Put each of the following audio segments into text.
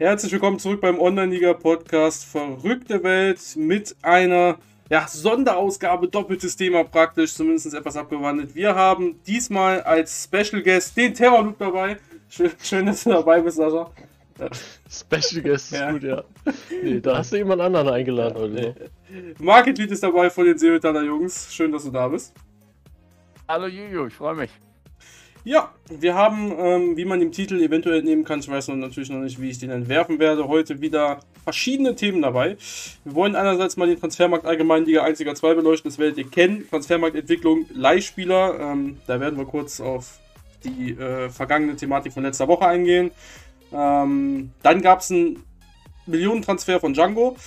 Herzlich willkommen zurück beim Online-Liga-Podcast Verrückte Welt mit einer ja, Sonderausgabe, doppeltes Thema praktisch, zumindest etwas abgewandelt. Wir haben diesmal als Special Guest den Terror Loop dabei. Schön, schön, dass du dabei bist, Sascha. Special Guest ist ja. gut, ja. Nee, da hast du jemand anderen eingeladen ja, oder so. Market Lead ist dabei von den Seemetaller Jungs. Schön, dass du da bist. Hallo Juju, ich freue mich. Ja, wir haben, ähm, wie man dem Titel eventuell entnehmen kann, ich weiß noch natürlich noch nicht, wie ich den entwerfen werde, heute wieder verschiedene Themen dabei. Wir wollen einerseits mal den Transfermarkt allgemein Liga 1, Liga 2 beleuchten, das werdet ihr kennen. Transfermarktentwicklung, Leihspieler, ähm, da werden wir kurz auf die äh, vergangene Thematik von letzter Woche eingehen. Ähm, dann gab es einen Millionentransfer von Django,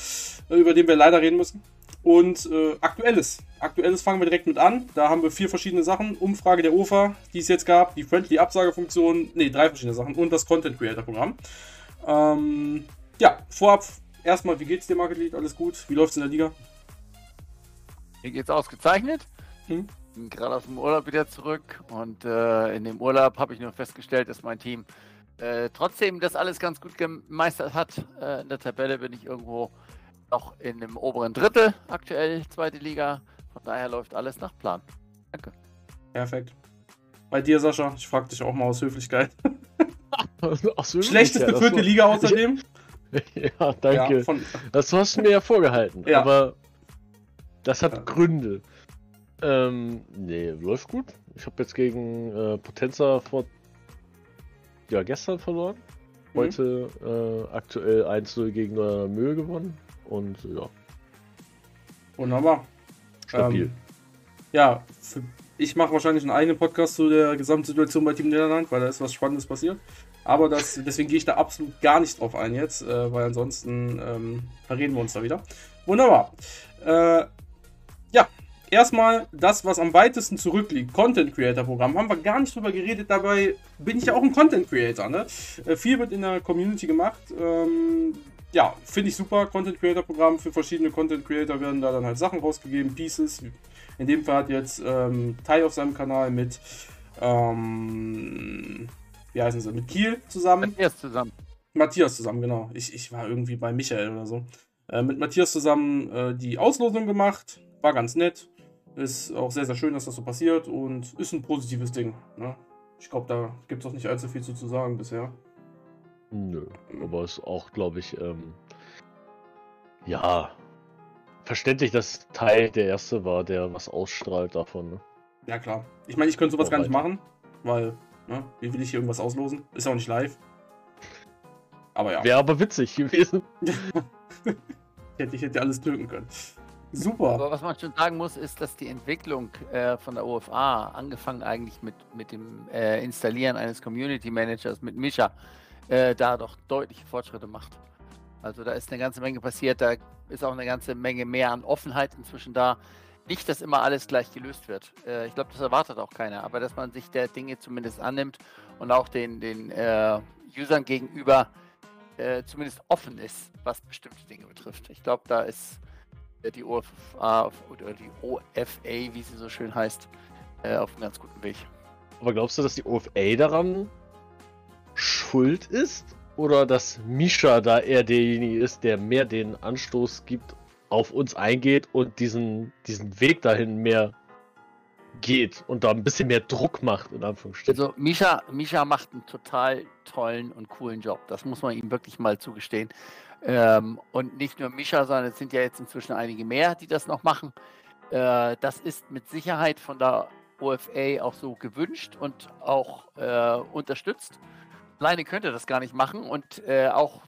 äh, über den wir leider reden müssen. Und äh, aktuelles. Aktuelles fangen wir direkt mit an. Da haben wir vier verschiedene Sachen. Umfrage der OFA, die es jetzt gab, die Friendly Absagefunktion, ne, drei verschiedene Sachen und das Content Creator Programm. Ähm, ja, vorab erstmal, wie geht's dir, Market Lead? Alles gut? Wie läuft's in der Liga? Mir geht's ausgezeichnet. Hm? Bin gerade aus dem Urlaub wieder zurück und äh, in dem Urlaub habe ich nur festgestellt, dass mein Team äh, trotzdem das alles ganz gut gemeistert hat. Äh, in der Tabelle bin ich irgendwo noch in dem oberen Drittel aktuell, zweite Liga. Von daher läuft alles nach Plan. Danke. Perfekt. Bei dir, Sascha, ich frage dich auch mal aus Höflichkeit. aus Schlechteste vierte Liga außerdem? ja, danke. Ja, von... Das hast du mir ja vorgehalten. Ja. Aber das hat ja. Gründe. Ähm, nee, läuft gut. Ich habe jetzt gegen äh, Potenza vor ja, gestern verloren. Mhm. Heute mhm. äh, aktuell 1-0 gegen Mühe gewonnen. Und ja. Wunderbar. Stabil. Ähm, ja, für, ich mache wahrscheinlich einen eigenen Podcast zu der Gesamtsituation bei Team Niederland, weil da ist was Spannendes passiert. Aber das, deswegen gehe ich da absolut gar nicht drauf ein jetzt, äh, weil ansonsten ähm, verreden wir uns da wieder. Wunderbar. Äh, ja, erstmal das, was am weitesten zurückliegt, Content Creator Programm, haben wir gar nicht drüber geredet. Dabei bin ich ja auch ein Content Creator. Ne? Äh, viel wird in der Community gemacht. Ähm, ja, finde ich super. Content Creator Programm für verschiedene Content Creator werden da dann halt Sachen rausgegeben, Pieces. In dem Fall hat jetzt ähm, Tai auf seinem Kanal mit, ähm, wie heißen sie, mit Kiel zusammen. Matthias zusammen. Matthias zusammen, genau. Ich, ich war irgendwie bei Michael oder so. Äh, mit Matthias zusammen äh, die Auslosung gemacht. War ganz nett. Ist auch sehr, sehr schön, dass das so passiert und ist ein positives Ding. Ne? Ich glaube, da gibt es auch nicht allzu viel zu, zu sagen bisher. Nö, aber ist auch, glaube ich, ähm, ja, verständlich, dass Teil der Erste war, der was ausstrahlt davon. Ne? Ja, klar. Ich meine, ich könnte sowas auch gar nicht machen, weil, ne, wie will ich hier irgendwas auslosen? Ist auch nicht live. Aber ja. Wäre aber witzig gewesen. ich, hätte, ich hätte alles töten können. Super. Aber was man schon sagen muss, ist, dass die Entwicklung äh, von der OFA, angefangen eigentlich mit, mit dem äh, Installieren eines Community Managers mit Mischa, äh, da doch deutliche Fortschritte macht. Also da ist eine ganze Menge passiert, da ist auch eine ganze Menge mehr an Offenheit inzwischen da. Nicht, dass immer alles gleich gelöst wird. Äh, ich glaube, das erwartet auch keiner, aber dass man sich der Dinge zumindest annimmt und auch den, den äh, Usern gegenüber äh, zumindest offen ist, was bestimmte Dinge betrifft. Ich glaube, da ist äh, die OFA oder die OFA, wie sie so schön heißt, äh, auf einem ganz guten Weg. Aber glaubst du, dass die OFA daran schuld ist oder dass Misha da eher derjenige ist, der mehr den Anstoß gibt, auf uns eingeht und diesen, diesen Weg dahin mehr geht und da ein bisschen mehr Druck macht, in Anführungsstrichen. Also Misha, Misha macht einen total tollen und coolen Job. Das muss man ihm wirklich mal zugestehen. Ähm, und nicht nur Misha, sondern es sind ja jetzt inzwischen einige mehr, die das noch machen. Äh, das ist mit Sicherheit von der OFA auch so gewünscht und auch äh, unterstützt alleine könnte er das gar nicht machen und äh, auch,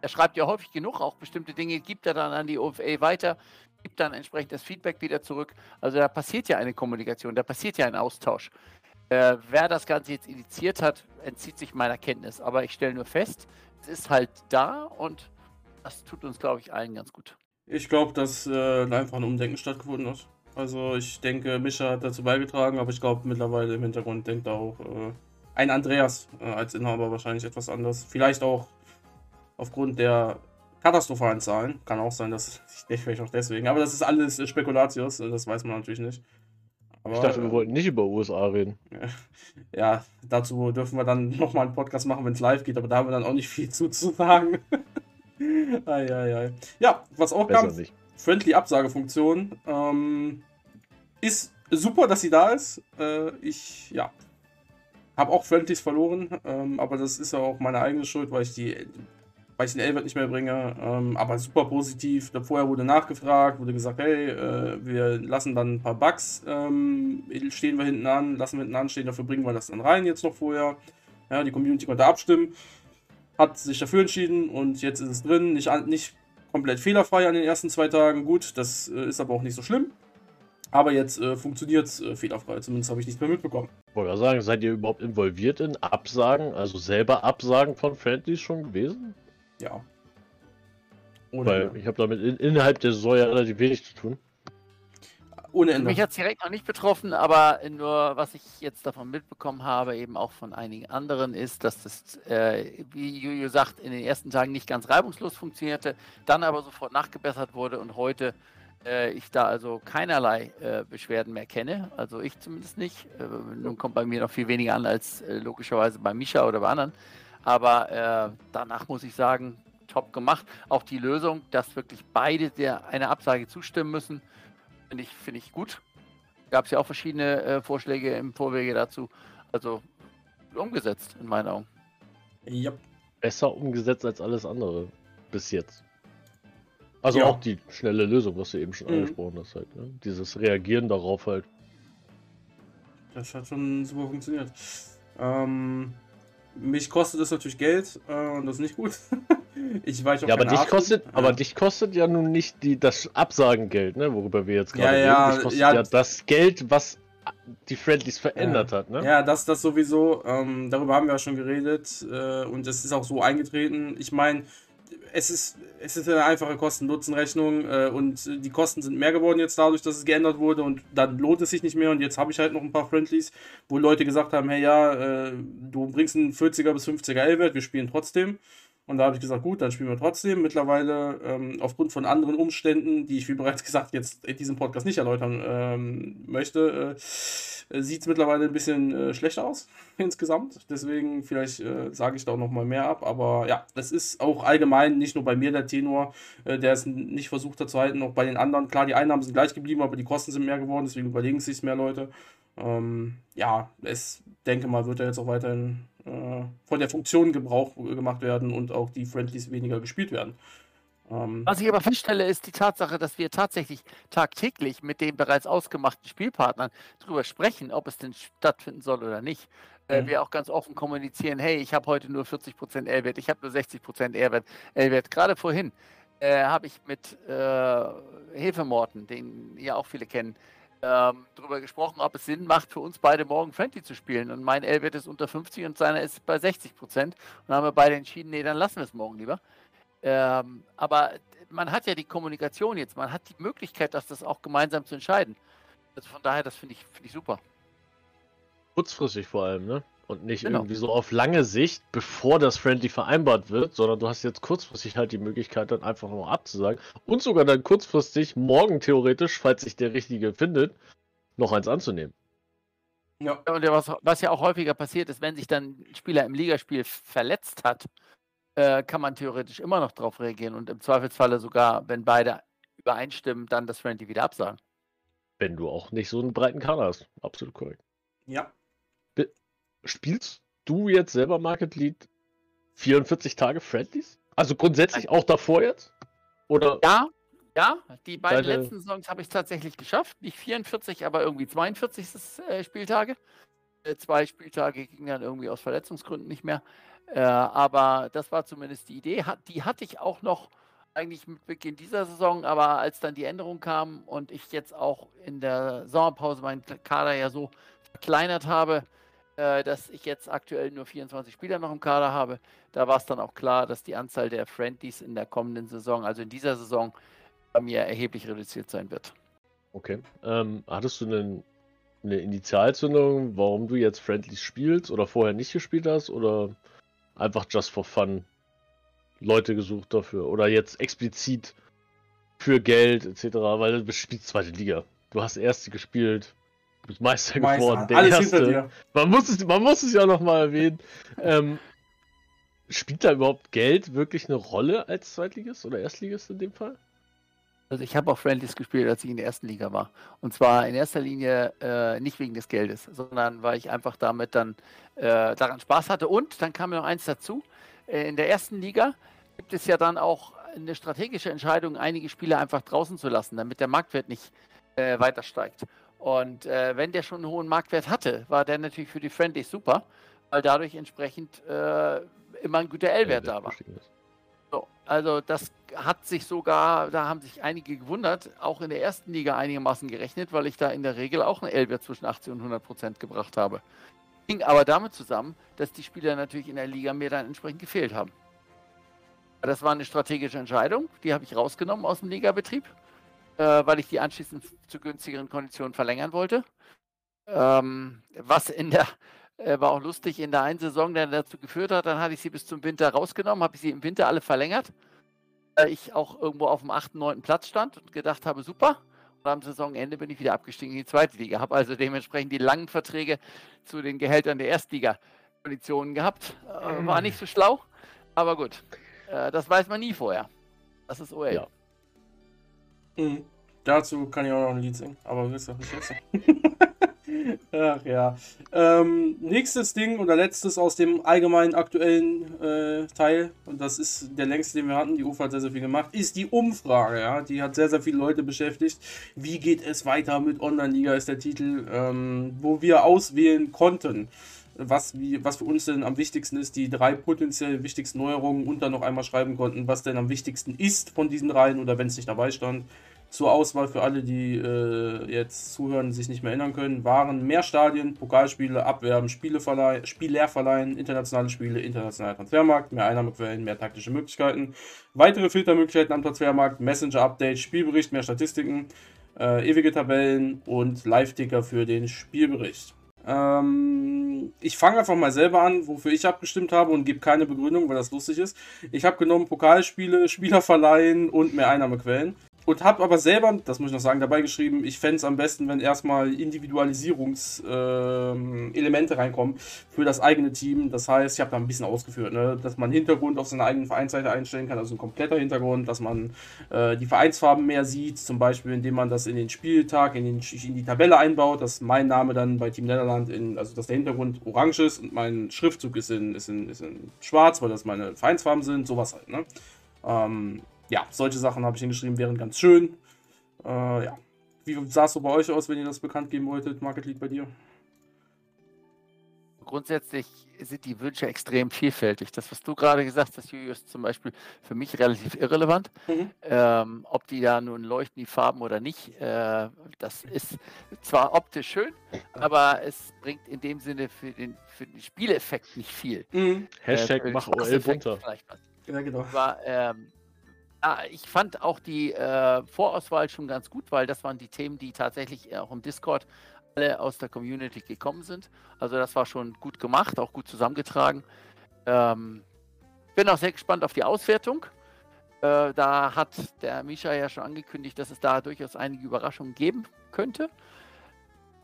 er schreibt ja häufig genug, auch bestimmte Dinge gibt er dann an die OFA weiter, gibt dann entsprechend das Feedback wieder zurück. Also da passiert ja eine Kommunikation, da passiert ja ein Austausch. Äh, wer das Ganze jetzt initiiert hat, entzieht sich meiner Kenntnis. Aber ich stelle nur fest, es ist halt da und das tut uns, glaube ich, allen ganz gut. Ich glaube, dass äh, einfach ein Umdenken stattgefunden hat. Also ich denke, Mischa hat dazu beigetragen, aber ich glaube mittlerweile im Hintergrund denkt auch äh, ein Andreas äh, als Inhaber wahrscheinlich etwas anders. Vielleicht auch aufgrund der katastrophalen Zahlen. Kann auch sein, dass ich vielleicht auch deswegen. Aber das ist alles Spekulatius, das weiß man natürlich nicht. Aber, ich dachte, wir wollten nicht über USA reden. Ja, dazu dürfen wir dann nochmal einen Podcast machen, wenn es live geht, aber da haben wir dann auch nicht viel zu, zu sagen. ai, ai, ai. Ja, was auch Besser kam, nicht. Friendly Absagefunktion. Ähm, ist super, dass sie da ist. Äh, ich, ja, habe auch Friendlies verloren, ähm, aber das ist ja auch meine eigene Schuld, weil ich die weil ich den Elbert nicht mehr bringe. Ähm, aber super positiv. Vorher wurde nachgefragt, wurde gesagt, hey, äh, wir lassen dann ein paar Bugs, ähm, stehen wir hinten an, lassen wir hinten anstehen, dafür bringen wir das dann rein jetzt noch vorher. Ja, die Community konnte abstimmen, hat sich dafür entschieden und jetzt ist es drin. Nicht, nicht komplett fehlerfrei an den ersten zwei Tagen. Gut, das äh, ist aber auch nicht so schlimm. Aber jetzt äh, funktioniert es äh, fehlerfrei, zumindest habe ich nichts mehr mitbekommen. Ich wollte sagen, seid ihr überhaupt involviert in Absagen, also selber Absagen von Friendlies schon gewesen? Ja. Ohne Weil Ende. ich habe damit in, innerhalb der Saison ja relativ wenig zu tun. Ohne Ende. Mich hat es direkt noch nicht betroffen, aber nur was ich jetzt davon mitbekommen habe, eben auch von einigen anderen, ist, dass das, äh, wie Juju sagt, in den ersten Tagen nicht ganz reibungslos funktionierte, dann aber sofort nachgebessert wurde und heute äh, ich da also keinerlei äh, Beschwerden mehr kenne. Also ich zumindest nicht. Äh, nun kommt bei mir noch viel weniger an als äh, logischerweise bei Misha oder bei anderen. Aber äh, danach muss ich sagen, top gemacht. Auch die Lösung, dass wirklich beide der einer Absage zustimmen müssen, finde ich, find ich gut. Gab es ja auch verschiedene äh, Vorschläge im Vorwege dazu. Also umgesetzt in meinen Augen. Ja. Besser umgesetzt als alles andere bis jetzt. Also ja. auch die schnelle Lösung, was du eben schon mhm. angesprochen hast, halt. Ne? Dieses Reagieren darauf halt. Das hat schon super funktioniert. Ähm, mich kostet das natürlich Geld äh, und das ist nicht gut. ich weiß auch Ja, aber dich, kostet, ja. aber dich kostet ja nun nicht die, das Absagengeld, ne, worüber wir jetzt gerade ja, reden. Dich kostet ja, ja das Geld, was die Friendlies verändert hat, ne? Ja, das, das sowieso. Ähm, darüber haben wir ja schon geredet äh, und es ist auch so eingetreten. Ich meine, es ist, es ist eine einfache Kosten-Nutzen-Rechnung äh, und die Kosten sind mehr geworden jetzt dadurch, dass es geändert wurde und dann lohnt es sich nicht mehr und jetzt habe ich halt noch ein paar Friendlies, wo Leute gesagt haben, hey ja, äh, du bringst einen 40er bis 50er L-Wert, wir spielen trotzdem. Und da habe ich gesagt, gut, dann spielen wir trotzdem. Mittlerweile, ähm, aufgrund von anderen Umständen, die ich, wie bereits gesagt, jetzt in diesem Podcast nicht erläutern ähm, möchte, äh, sieht es mittlerweile ein bisschen äh, schlechter aus insgesamt. Deswegen, vielleicht äh, sage ich da auch nochmal mehr ab. Aber ja, das ist auch allgemein nicht nur bei mir der Tenor, äh, der es nicht versucht hat zu halten, auch bei den anderen. Klar, die Einnahmen sind gleich geblieben, aber die Kosten sind mehr geworden, deswegen überlegen sich mehr Leute. Ähm, ja, es denke mal, wird er jetzt auch weiterhin äh, von der Funktion Gebrauch gemacht werden und auch die Friendlies weniger gespielt werden. Ähm, Was ich aber feststelle, ist die Tatsache, dass wir tatsächlich tagtäglich mit den bereits ausgemachten Spielpartnern darüber sprechen, ob es denn stattfinden soll oder nicht. Äh, mhm. wir auch ganz offen kommunizieren, hey, ich habe heute nur 40% L-Wert, ich habe nur 60% L-Wert. Gerade vorhin äh, habe ich mit äh, Hefemorten, den ja auch viele kennen, ähm, darüber gesprochen, ob es Sinn macht, für uns beide morgen Friendly zu spielen. Und mein L-Wert ist unter 50 und seiner ist bei 60 Prozent. Und dann haben wir beide entschieden, nee, dann lassen wir es morgen lieber. Ähm, aber man hat ja die Kommunikation jetzt, man hat die Möglichkeit, das, das auch gemeinsam zu entscheiden. Also von daher, das finde ich, find ich super. Kurzfristig vor allem, ne? Und nicht genau. irgendwie so auf lange Sicht, bevor das Friendly vereinbart wird, sondern du hast jetzt kurzfristig halt die Möglichkeit, dann einfach nur abzusagen. Und sogar dann kurzfristig, morgen theoretisch, falls sich der Richtige findet, noch eins anzunehmen. Ja, und was, was ja auch häufiger passiert ist, wenn sich dann ein Spieler im Ligaspiel verletzt hat, äh, kann man theoretisch immer noch darauf reagieren und im Zweifelsfalle sogar, wenn beide übereinstimmen, dann das Friendly wieder absagen. Wenn du auch nicht so einen breiten Kader hast. Absolut korrekt. Ja, spielst du jetzt selber Market Lead 44 Tage Friendlies? Also grundsätzlich auch davor jetzt? Oder? Ja, ja, die beiden Deine... letzten Songs habe ich tatsächlich geschafft. Nicht 44, aber irgendwie 42 äh, Spieltage. Äh, zwei Spieltage gingen dann irgendwie aus Verletzungsgründen nicht mehr. Äh, aber das war zumindest die Idee. Hat, die hatte ich auch noch eigentlich mit Beginn dieser Saison, aber als dann die Änderung kam und ich jetzt auch in der Sommerpause meinen Kader ja so verkleinert habe, äh, dass ich jetzt aktuell nur 24 Spieler noch im Kader habe. Da war es dann auch klar, dass die Anzahl der Friendlies in der kommenden Saison, also in dieser Saison, bei mir erheblich reduziert sein wird. Okay. Ähm, hattest du einen, eine Initialzündung, warum du jetzt Friendlies spielst oder vorher nicht gespielt hast oder einfach just for fun Leute gesucht dafür oder jetzt explizit für Geld etc., weil du spielst zweite Liga. Du hast erste gespielt, Du bist Meister, Meister. geworden, der Alles erste. Man muss es, man muss es ja noch mal erwähnen. ähm, spielt da überhaupt Geld wirklich eine Rolle als Zweitligist oder Erstligist in dem Fall? Also ich habe auch Friendlies gespielt, als ich in der ersten Liga war. Und zwar in erster Linie äh, nicht wegen des Geldes, sondern weil ich einfach damit dann äh, daran Spaß hatte. Und dann kam noch eins dazu. Äh, in der ersten Liga gibt es ja dann auch eine strategische Entscheidung, einige Spieler einfach draußen zu lassen, damit der Marktwert nicht äh, weiter steigt. Und äh, wenn der schon einen hohen Marktwert hatte, war der natürlich für die Friendlies super, weil dadurch entsprechend äh, immer ein guter L-Wert ja, da war. So, also das hat sich sogar, da haben sich einige gewundert, auch in der ersten Liga einigermaßen gerechnet, weil ich da in der Regel auch einen L-Wert zwischen 80 und 100 Prozent gebracht habe. Ging aber damit zusammen, dass die Spieler natürlich in der Liga mir dann entsprechend gefehlt haben. Das war eine strategische Entscheidung, die habe ich rausgenommen aus dem Ligabetrieb, äh, weil ich die anschließend zu günstigeren Konditionen verlängern wollte. Ähm, was in der äh, war auch lustig in der einen Saison dann dazu geführt hat, dann hatte ich sie bis zum Winter rausgenommen, habe ich sie im Winter alle verlängert. Äh, ich auch irgendwo auf dem 8., 9. Platz stand und gedacht habe, super. Und am Saisonende bin ich wieder abgestiegen in die zweite Liga. Habe also dementsprechend die langen Verträge zu den Gehältern der Erstliga-Konditionen gehabt. Äh, war nicht so schlau, aber gut. Äh, das weiß man nie vorher. Das ist OL. Ja. Mhm. Dazu kann ich auch noch ein Lied singen, aber willst du nicht jetzt? Ach ja. Ähm, nächstes Ding oder letztes aus dem allgemeinen aktuellen äh, Teil, und das ist der längste, den wir hatten, die UFA hat sehr, sehr viel gemacht, ist die Umfrage. Ja? Die hat sehr, sehr viele Leute beschäftigt. Wie geht es weiter mit Online-Liga, ist der Titel, ähm, wo wir auswählen konnten. Was, wie, was für uns denn am wichtigsten ist, die drei potenziell wichtigsten Neuerungen und dann noch einmal schreiben konnten, was denn am wichtigsten ist von diesen dreien oder wenn es nicht dabei stand zur Auswahl für alle, die äh, jetzt zuhören, sich nicht mehr erinnern können, waren mehr Stadien, Pokalspiele, Abwerben, Spiele verleihen, Spieler verleihen, internationale Spiele, internationaler Transfermarkt, mehr Einnahmequellen, mehr taktische Möglichkeiten, weitere Filtermöglichkeiten am Transfermarkt, Messenger-Update, Spielbericht, mehr Statistiken, äh, ewige Tabellen und Live-Ticker für den Spielbericht. Ähm, ich fange einfach mal selber an, wofür ich abgestimmt habe und gebe keine Begründung, weil das lustig ist. Ich habe genommen Pokalspiele, Spieler verleihen und mehr Einnahmequellen und habe aber selber, das muss ich noch sagen, dabei geschrieben, ich fände es am besten, wenn erstmal Individualisierungselemente äh, reinkommen für das eigene Team. Das heißt, ich habe da ein bisschen ausgeführt, ne? dass man Hintergrund auf seiner eigenen Vereinsseite einstellen kann, also ein kompletter Hintergrund, dass man äh, die Vereinsfarben mehr sieht, zum Beispiel indem man das in den Spieltag, in, den, in die Tabelle einbaut, dass mein Name dann bei Team Netherland, in, also dass der Hintergrund orange ist und mein Schriftzug ist in, ist in, ist in schwarz, weil das meine Vereinsfarben sind, sowas halt. Ne? Ähm, ja, solche Sachen habe ich hingeschrieben, wären ganz schön. Äh, ja. Wie sah es so bei euch aus, wenn ihr das bekannt geben wolltet? Market Lead bei dir? Grundsätzlich sind die Wünsche extrem vielfältig. Das, was du gerade gesagt hast, Julius, ist zum Beispiel für mich relativ irrelevant. Mhm. Ähm, ob die da nun leuchten, die Farben oder nicht, äh, das ist zwar optisch schön, aber es bringt in dem Sinne für den, für den Spieleffekt nicht viel. Mhm. Hashtag äh, mach OL bunter. Ja, genau. Aber, ähm, Ah, ich fand auch die äh, Vorauswahl schon ganz gut, weil das waren die Themen, die tatsächlich auch im Discord alle aus der Community gekommen sind. Also das war schon gut gemacht, auch gut zusammengetragen. Ähm, bin auch sehr gespannt auf die Auswertung. Äh, da hat der Misha ja schon angekündigt, dass es da durchaus einige Überraschungen geben könnte.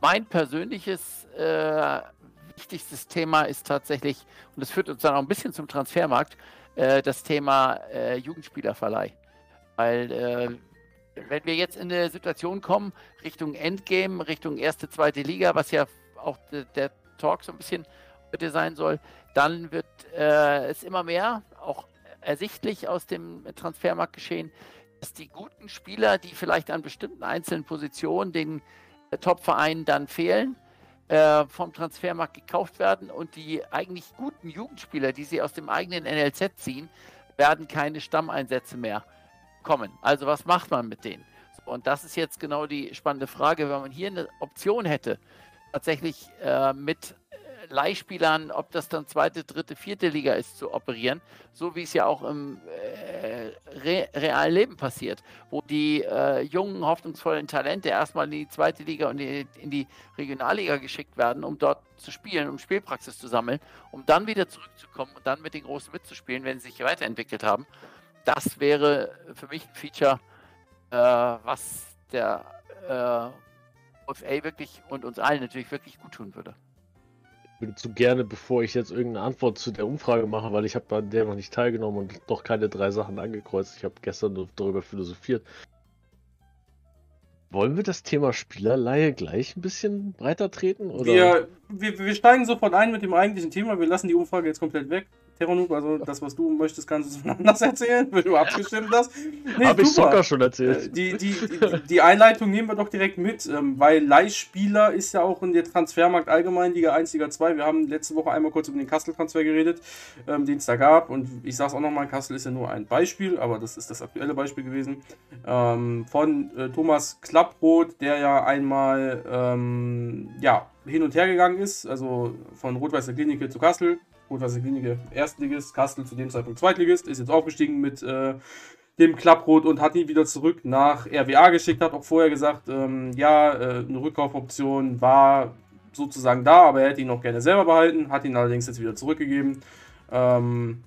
Mein persönliches äh, wichtigstes Thema ist tatsächlich, und das führt uns dann auch ein bisschen zum Transfermarkt, äh, das Thema äh, Jugendspielerverleih. Weil äh, wenn wir jetzt in eine Situation kommen, Richtung Endgame, Richtung erste, zweite Liga, was ja auch de, der Talk so ein bisschen heute sein soll, dann wird äh, es immer mehr, auch ersichtlich aus dem Transfermarkt geschehen, dass die guten Spieler, die vielleicht an bestimmten einzelnen Positionen den äh, Top-Vereinen dann fehlen, äh, vom Transfermarkt gekauft werden und die eigentlich guten Jugendspieler, die sie aus dem eigenen NLZ ziehen, werden keine Stammeinsätze mehr kommen. Also was macht man mit denen? und das ist jetzt genau die spannende Frage, wenn man hier eine Option hätte, tatsächlich äh, mit Leihspielern, ob das dann zweite, dritte, vierte Liga ist, zu operieren, so wie es ja auch im äh, re realen Leben passiert, wo die äh, jungen, hoffnungsvollen Talente erstmal in die zweite Liga und in die, in die Regionalliga geschickt werden, um dort zu spielen, um Spielpraxis zu sammeln, um dann wieder zurückzukommen und dann mit den Großen mitzuspielen, wenn sie sich weiterentwickelt haben. Das wäre für mich ein Feature, äh, was der äh, VfA wirklich und uns allen natürlich wirklich gut tun würde. Zu gerne, bevor ich jetzt irgendeine Antwort zu der Umfrage mache, weil ich habe an der noch nicht teilgenommen und noch keine drei Sachen angekreuzt. Ich habe gestern nur darüber philosophiert. Wollen wir das Thema Spielerleihe gleich ein bisschen breiter treten? Oder? Wir, wir, wir steigen sofort ein mit dem eigentlichen Thema. Wir lassen die Umfrage jetzt komplett weg. Teronuk, also das, was du möchtest, kannst du anders erzählen, wenn du abgestimmt hast. Nee, Habe ich Soccer schon erzählt. Äh, die, die, die, die, Einleitung nehmen wir doch direkt mit, ähm, weil Leihspieler ist ja auch in der Transfermarkt allgemein Liga 1, Liga 2. Wir haben letzte Woche einmal kurz über den Kassel-Transfer geredet, ähm, den es da gab. Und ich sage es auch nochmal, Kassel ist ja nur ein Beispiel, aber das ist das aktuelle Beispiel gewesen. Ähm, von äh, Thomas Klapproth, der ja einmal ja, hin und her gegangen ist, also von Rot-Weißer Klinik zu Kassel, Was Klinike Erstligist, Kastel zu dem Zeitpunkt Zweitligist, ist jetzt aufgestiegen mit äh, dem Klapprot und hat ihn wieder zurück nach RWA geschickt, hat auch vorher gesagt, ähm, ja, äh, eine Rückkaufoption war sozusagen da, aber er hätte ihn noch gerne selber behalten, hat ihn allerdings jetzt wieder zurückgegeben. Ähm,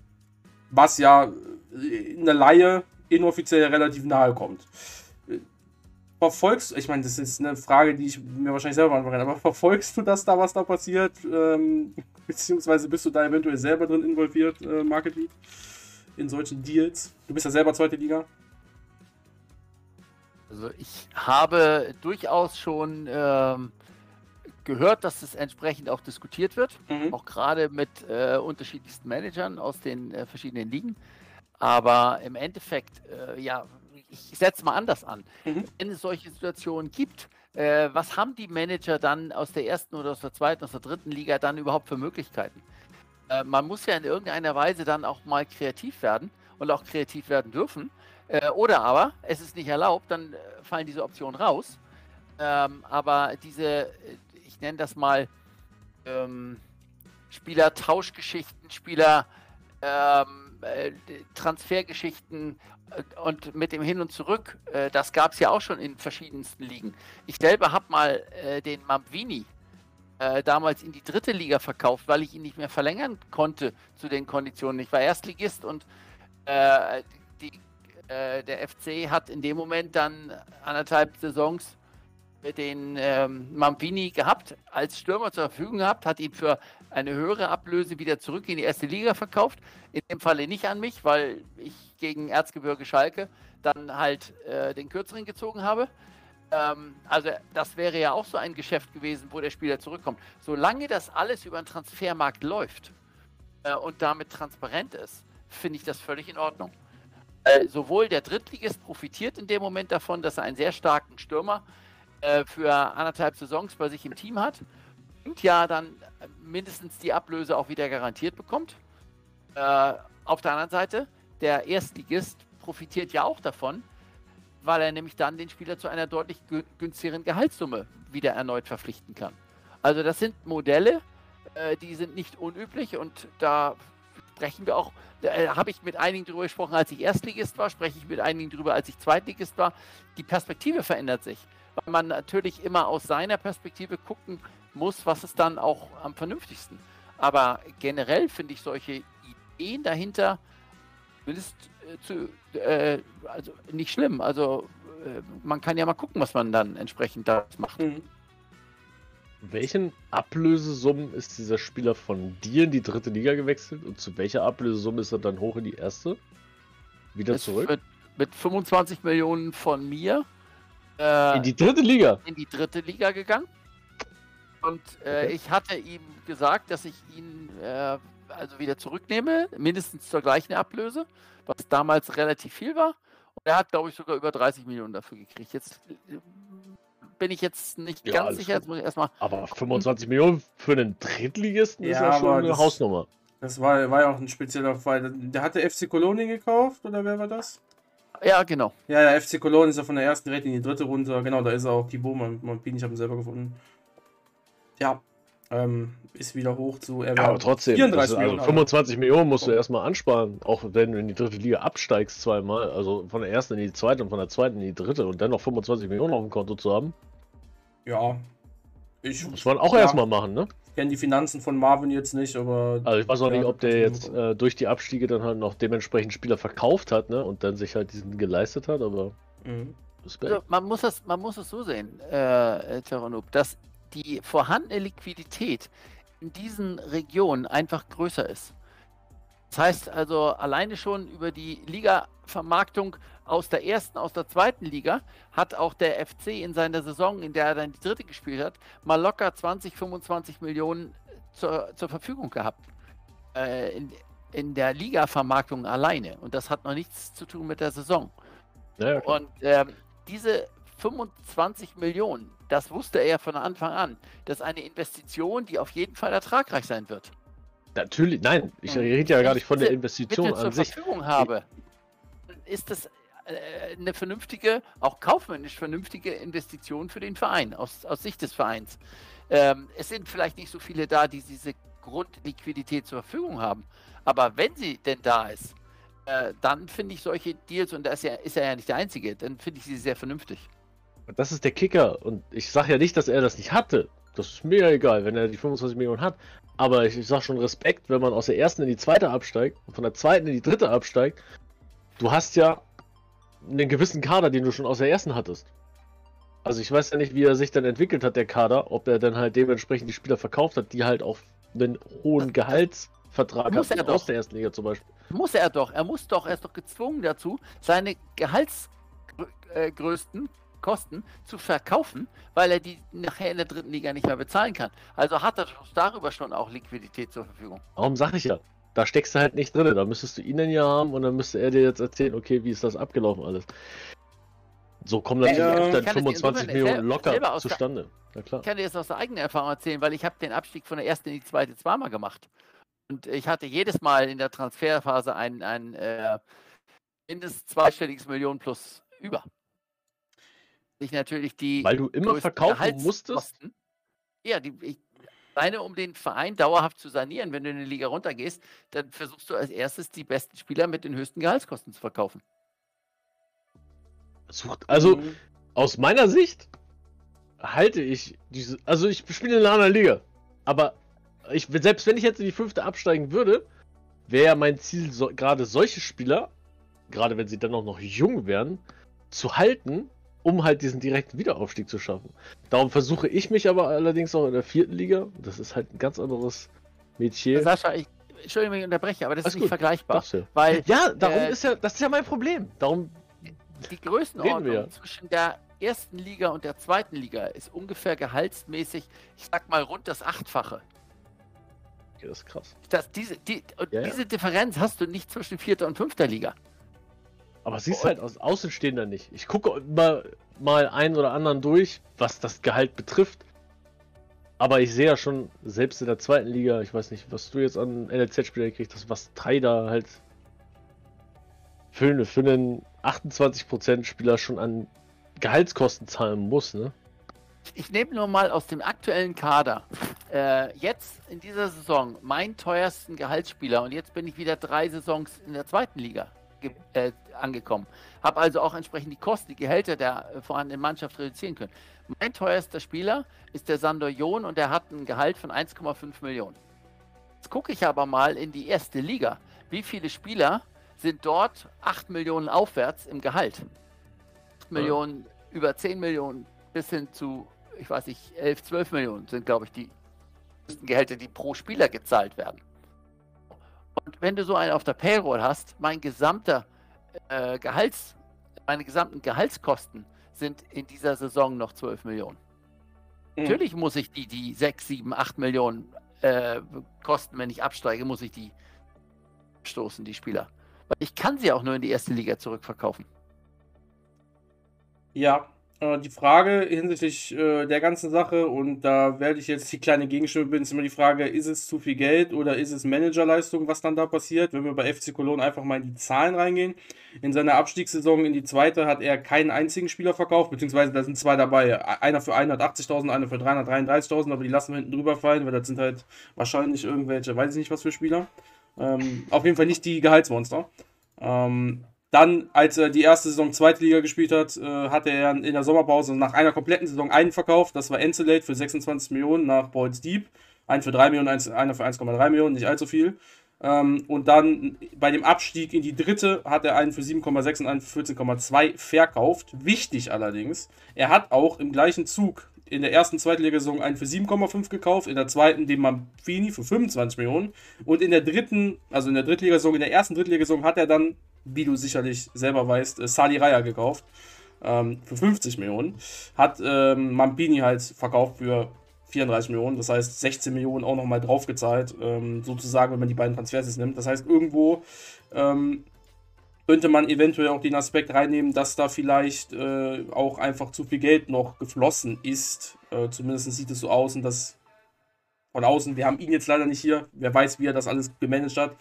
was ja in der Laie inoffiziell relativ nahe kommt. Verfolgst, ich meine, das ist eine Frage, die ich mir wahrscheinlich selber beantworten kann, aber verfolgst du das da, was da passiert? Ähm, Beziehungsweise bist du da eventuell selber drin involviert, äh, Market Lead, in solchen Deals? Du bist ja selber zweite Liga. Also ich habe durchaus schon ähm, gehört, dass es entsprechend auch diskutiert wird, mhm. auch gerade mit äh, unterschiedlichsten Managern aus den äh, verschiedenen Ligen. Aber im Endeffekt, äh, ja, ich setze mal anders an. Mhm. Wenn es solche Situationen gibt, äh, was haben die Manager dann aus der ersten oder aus der zweiten, aus der dritten Liga dann überhaupt für Möglichkeiten? Äh, man muss ja in irgendeiner Weise dann auch mal kreativ werden und auch kreativ werden dürfen. Äh, oder aber es ist nicht erlaubt, dann äh, fallen diese Optionen raus. Ähm, aber diese, äh, ich nenne das mal ähm, Spieler-Tauschgeschichten, Spieler. Ähm, äh, Transfergeschichten und mit dem Hin und Zurück, äh, das gab es ja auch schon in verschiedensten Ligen. Ich selber habe mal äh, den Mambini äh, damals in die dritte Liga verkauft, weil ich ihn nicht mehr verlängern konnte zu den Konditionen. Ich war Erstligist und äh, die, äh, der FC hat in dem Moment dann anderthalb Saisons den ähm, Mampini gehabt, als Stürmer zur Verfügung gehabt, hat ihn für eine höhere Ablöse wieder zurück in die erste Liga verkauft. In dem Falle nicht an mich, weil ich gegen Erzgebirge Schalke dann halt äh, den kürzeren gezogen habe. Ähm, also das wäre ja auch so ein Geschäft gewesen, wo der Spieler zurückkommt. Solange das alles über den Transfermarkt läuft äh, und damit transparent ist, finde ich das völlig in Ordnung. Äh, sowohl der Drittligist profitiert in dem Moment davon, dass er einen sehr starken Stürmer äh, für anderthalb Saisons bei sich im Team hat ja dann mindestens die Ablöse auch wieder garantiert bekommt. Äh, auf der anderen Seite, der Erstligist profitiert ja auch davon, weil er nämlich dann den Spieler zu einer deutlich günstigeren Gehaltssumme wieder erneut verpflichten kann. Also das sind Modelle, äh, die sind nicht unüblich und da sprechen wir auch, äh, habe ich mit einigen darüber gesprochen, als ich Erstligist war, spreche ich mit einigen darüber, als ich Zweitligist war. Die Perspektive verändert sich weil man natürlich immer aus seiner Perspektive gucken muss, was ist dann auch am vernünftigsten. Aber generell finde ich solche Ideen dahinter zumindest äh, zu, äh, also nicht schlimm. Also äh, man kann ja mal gucken, was man dann entsprechend da macht. Mhm. Welchen Ablösesummen ist dieser Spieler von dir in die dritte Liga gewechselt und zu welcher Ablösesumme ist er dann hoch in die erste? Wieder ist zurück? Mit, mit 25 Millionen von mir äh, in die dritte Liga? In die dritte Liga gegangen. Und äh, okay. ich hatte ihm gesagt, dass ich ihn äh, also wieder zurücknehme, mindestens zur gleichen Ablöse, was damals relativ viel war. Und er hat, glaube ich, sogar über 30 Millionen dafür gekriegt. Jetzt äh, bin ich jetzt nicht ja, ganz sicher. Jetzt muss ich erstmal aber 25 Millionen für einen Drittligisten ja, ist ja schon eine das, Hausnummer. Das war, war ja auch ein spezieller Fall. Der hatte FC Kolonie gekauft oder wer war das? Ja, genau. Ja, ja, FC Cologne ist ja von der ersten direkt in die dritte runter. Genau, da ist er auch Thibaut Mampini, ich habe ihn selber gefunden. Ja, ähm, ist wieder hoch zu RB. Ja, aber trotzdem, 34 also Millionen, 25 Millionen musst du erstmal ansparen, auch wenn du in die dritte Liga absteigst zweimal, also von der ersten in die zweite und von der zweiten in die dritte und dann noch 25 Millionen auf dem Konto zu haben. Ja. Ich, muss man auch ja. erstmal machen, ne? kenne die Finanzen von Marvin jetzt nicht, aber. Also ich weiß auch nicht, ob der jetzt äh, durch die Abstiege dann halt noch dementsprechend Spieler verkauft hat, ne? Und dann sich halt diesen geleistet hat, aber. Mhm. Also man, muss das, man muss es so sehen, äh, Terranub, dass die vorhandene Liquidität in diesen Regionen einfach größer ist. Das heißt also, alleine schon über die Liga-Vermarktung aus der ersten, aus der zweiten Liga hat auch der FC in seiner Saison, in der er dann die dritte gespielt hat, mal locker 20, 25 Millionen zur, zur Verfügung gehabt. Äh, in, in der Liga-Vermarktung alleine. Und das hat noch nichts zu tun mit der Saison. Ja, okay. Und ähm, diese 25 Millionen, das wusste er von Anfang an. Das ist eine Investition, die auf jeden Fall ertragreich sein wird. Natürlich, nein, ich rede ja gar nicht von der Investition Mittel an zur sich. Verfügung habe, ist das äh, eine vernünftige, auch kaufmännisch vernünftige Investition für den Verein, aus, aus Sicht des Vereins. Ähm, es sind vielleicht nicht so viele da, die diese Grundliquidität zur Verfügung haben, aber wenn sie denn da ist, äh, dann finde ich solche Deals, und da ist, ja, ist er ja nicht der Einzige, dann finde ich sie sehr vernünftig. Das ist der Kicker. Und ich sage ja nicht, dass er das nicht hatte. Das ist mir egal, wenn er die 25 Millionen hat. Aber ich, ich sage schon Respekt, wenn man aus der ersten in die zweite absteigt und von der zweiten in die dritte absteigt. Du hast ja einen gewissen Kader, den du schon aus der ersten hattest. Also ich weiß ja nicht, wie er sich dann entwickelt hat, der Kader, ob er dann halt dementsprechend die Spieler verkauft hat, die halt auch einen hohen Gehaltsvertrag muss hatten, aus der ersten Liga zum Beispiel. Muss er doch, er muss doch, er ist doch gezwungen dazu, seine Gehaltsgrößten Kosten zu verkaufen, weil er die nachher in der dritten Liga nicht mehr bezahlen kann. Also hat er darüber schon auch Liquidität zur Verfügung. Warum sage ich ja? Da steckst du halt nicht drin. Da müsstest du ihn dann ja haben und dann müsste er dir jetzt erzählen, okay, wie ist das abgelaufen alles. So kommen natürlich ja, dann 25 Millionen locker zustande. Ich kann dir jetzt aus der eigenen Erfahrung erzählen, weil ich habe den Abstieg von der ersten in die zweite zweimal gemacht. Und ich hatte jedes Mal in der Transferphase ein, ein äh, mindestens zweistelliges Millionen plus über sich natürlich die. Weil du immer verkaufen musstest? Ja, die, ich, alleine um den Verein dauerhaft zu sanieren, wenn du in die Liga runtergehst, dann versuchst du als erstes die besten Spieler mit den höchsten Gehaltskosten zu verkaufen. Also, mhm. aus meiner Sicht halte ich diese. Also, ich spiele in einer anderen Liga. Aber ich, selbst wenn ich jetzt in die fünfte absteigen würde, wäre mein Ziel, so, gerade solche Spieler, gerade wenn sie dann auch noch jung wären, zu halten um halt diesen direkten Wiederaufstieg zu schaffen. Darum versuche ich mich aber allerdings auch in der vierten Liga. Das ist halt ein ganz anderes Metier. Sascha, ich, Entschuldigung, ich unterbreche, aber das Alles ist nicht gut. vergleichbar. Ja. Weil, ja, darum äh, ist ja, das ist ja mein Problem. Darum die Größenordnung zwischen der ersten Liga und der zweiten Liga ist ungefähr gehaltsmäßig, ich sag mal, rund das Achtfache. Okay, das ist krass. Das, diese, die, ja, diese Differenz hast du nicht zwischen vierter und fünfter Liga. Aber siehst halt aus Außenstehender nicht. Ich gucke immer mal einen oder anderen durch, was das Gehalt betrifft. Aber ich sehe ja schon, selbst in der zweiten Liga, ich weiß nicht, was du jetzt an NLZ-Spieler gekriegt hast, was Thai da halt für, für einen 28% Spieler schon an Gehaltskosten zahlen muss, ne? Ich nehme nur mal aus dem aktuellen Kader äh, jetzt in dieser Saison meinen teuersten Gehaltsspieler und jetzt bin ich wieder drei Saisons in der zweiten Liga äh, angekommen. Habe also auch entsprechend die Kosten, die Gehälter der äh, vorhandenen Mannschaft reduzieren können. Mein teuerster Spieler ist der Sandor John und der hat ein Gehalt von 1,5 Millionen. Jetzt gucke ich aber mal in die erste Liga. Wie viele Spieler sind dort 8 Millionen aufwärts im Gehalt? 8 Millionen, über 10 Millionen bis hin zu, ich weiß nicht, 11, 12 Millionen sind, glaube ich, die Gehälter, die pro Spieler gezahlt werden. Und wenn du so einen auf der Payroll hast, mein gesamter äh, Gehalts, meine gesamten Gehaltskosten sind in dieser Saison noch 12 Millionen. Mhm. Natürlich muss ich die, die 6, 7, 8 Millionen äh, kosten, wenn ich absteige, muss ich die stoßen, die Spieler. Weil ich kann sie auch nur in die erste Liga zurückverkaufen. Ja, äh, die Frage hinsichtlich äh, der ganzen Sache, und da werde ich jetzt die kleine Gegenstimme bin, ist immer die Frage, ist es zu viel Geld oder ist es Managerleistung, was dann da passiert? Wenn wir bei FC Cologne einfach mal in die Zahlen reingehen. In seiner Abstiegssaison in die zweite hat er keinen einzigen Spieler verkauft, beziehungsweise da sind zwei dabei. Einer für 180.000, einer für 333.000, aber die lassen wir hinten drüber fallen, weil das sind halt wahrscheinlich irgendwelche, weiß ich nicht was für Spieler. Ähm, auf jeden Fall nicht die Gehaltsmonster. Ähm, dann, als er die erste Saison Zweitliga gespielt hat, äh, hat er in der Sommerpause nach einer kompletten Saison einen verkauft. Das war Encelate für 26 Millionen nach Boyd's Deep. Einen für 3 Millionen, einer für 1,3 Millionen, nicht allzu viel. Ähm, und dann bei dem Abstieg in die dritte hat er einen für 7,6 und einen für 14,2 verkauft. Wichtig allerdings, er hat auch im gleichen Zug in der ersten Zweitligasaison einen für 7,5 gekauft, in der zweiten den Mampini für 25 Millionen und in der dritten, also in der Drittligasaison, in der ersten Drittligasaison hat er dann, wie du sicherlich selber weißt, äh, Sali Raya gekauft ähm, für 50 Millionen. Hat ähm, Mampini halt verkauft für 34 Millionen, das heißt 16 Millionen auch nochmal draufgezahlt, ähm, sozusagen, wenn man die beiden Transfers jetzt nimmt. Das heißt, irgendwo ähm, könnte man eventuell auch den Aspekt reinnehmen, dass da vielleicht äh, auch einfach zu viel Geld noch geflossen ist. Äh, zumindest sieht es so aus und das von außen, wir haben ihn jetzt leider nicht hier, wer weiß, wie er das alles gemanagt hat.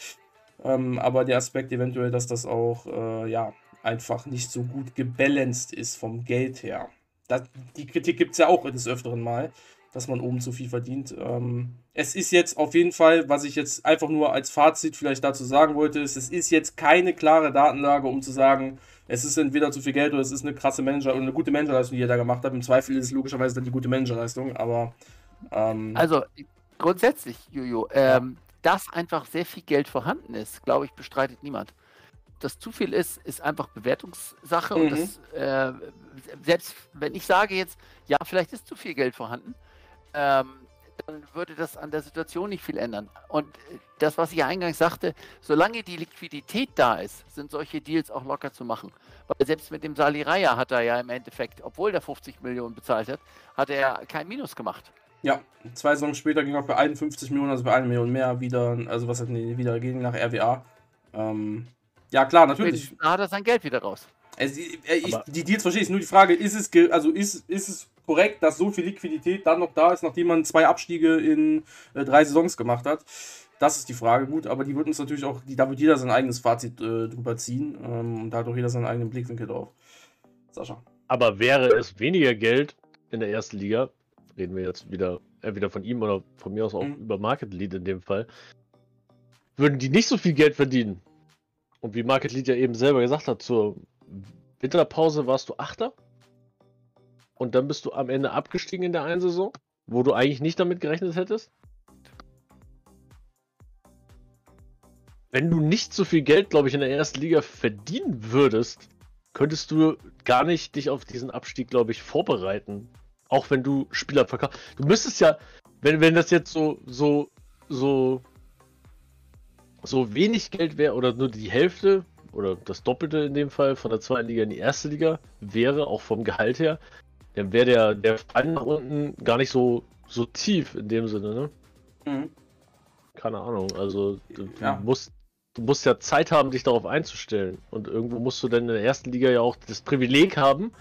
Ähm, aber der Aspekt eventuell, dass das auch äh, ja, einfach nicht so gut gebalanced ist vom Geld her. Das, die Kritik gibt es ja auch des Öfteren mal dass man oben zu viel verdient. Ähm, es ist jetzt auf jeden Fall, was ich jetzt einfach nur als Fazit vielleicht dazu sagen wollte, ist, es ist jetzt keine klare Datenlage, um zu sagen, es ist entweder zu viel Geld oder es ist eine krasse Manager oder eine gute Managerleistung, die ihr da gemacht habt. Im Zweifel ist es logischerweise dann die gute Managerleistung, aber. Ähm, also grundsätzlich, Jojo, ähm, dass einfach sehr viel Geld vorhanden ist, glaube ich, bestreitet niemand das zu viel ist, ist einfach Bewertungssache. Mhm. Und das, äh, selbst wenn ich sage jetzt, ja, vielleicht ist zu viel Geld vorhanden, ähm, dann würde das an der Situation nicht viel ändern. Und äh, das, was ich eingangs sagte, solange die Liquidität da ist, sind solche Deals auch locker zu machen. Weil selbst mit dem Sali Raya hat er ja im Endeffekt, obwohl der 50 Millionen bezahlt hat, hat er kein Minus gemacht. Ja, zwei Saison später ging er für 51 Millionen, also für eine Million mehr wieder, also was hat nee, wieder ging nach RWA. Ähm, ja, klar, natürlich. Da hat er sein Geld wieder raus. Also, ich, die Deals verstehe ich. Nur die Frage, ist es, also ist, ist es korrekt, dass so viel Liquidität dann noch da ist, nachdem man zwei Abstiege in äh, drei Saisons gemacht hat? Das ist die Frage, gut, aber die wird uns natürlich auch, die, da wird jeder sein eigenes Fazit äh, drüber ziehen ähm, und da hat auch jeder seinen eigenen Blickwinkel drauf. Sascha. Aber wäre es weniger Geld in der ersten Liga, reden wir jetzt wieder entweder von ihm oder von mir aus auch mhm. über Market Lead in dem Fall, würden die nicht so viel Geld verdienen. Und wie Market Lead ja eben selber gesagt hat, zur Winterpause warst du Achter. Und dann bist du am Ende abgestiegen in der einen Saison, wo du eigentlich nicht damit gerechnet hättest. Wenn du nicht so viel Geld, glaube ich, in der ersten Liga verdienen würdest, könntest du gar nicht dich auf diesen Abstieg, glaube ich, vorbereiten. Auch wenn du Spieler verkaufst. Du müsstest ja, wenn, wenn das jetzt so, so, so, so wenig Geld wäre oder nur die Hälfte, oder das Doppelte in dem Fall von der zweiten Liga in die erste Liga wäre, auch vom Gehalt her, dann wäre der, der Fall nach unten gar nicht so, so tief in dem Sinne, ne? Mhm. Keine Ahnung, also du, ja. du, musst, du musst ja Zeit haben, dich darauf einzustellen. Und irgendwo musst du dann in der ersten Liga ja auch das Privileg haben,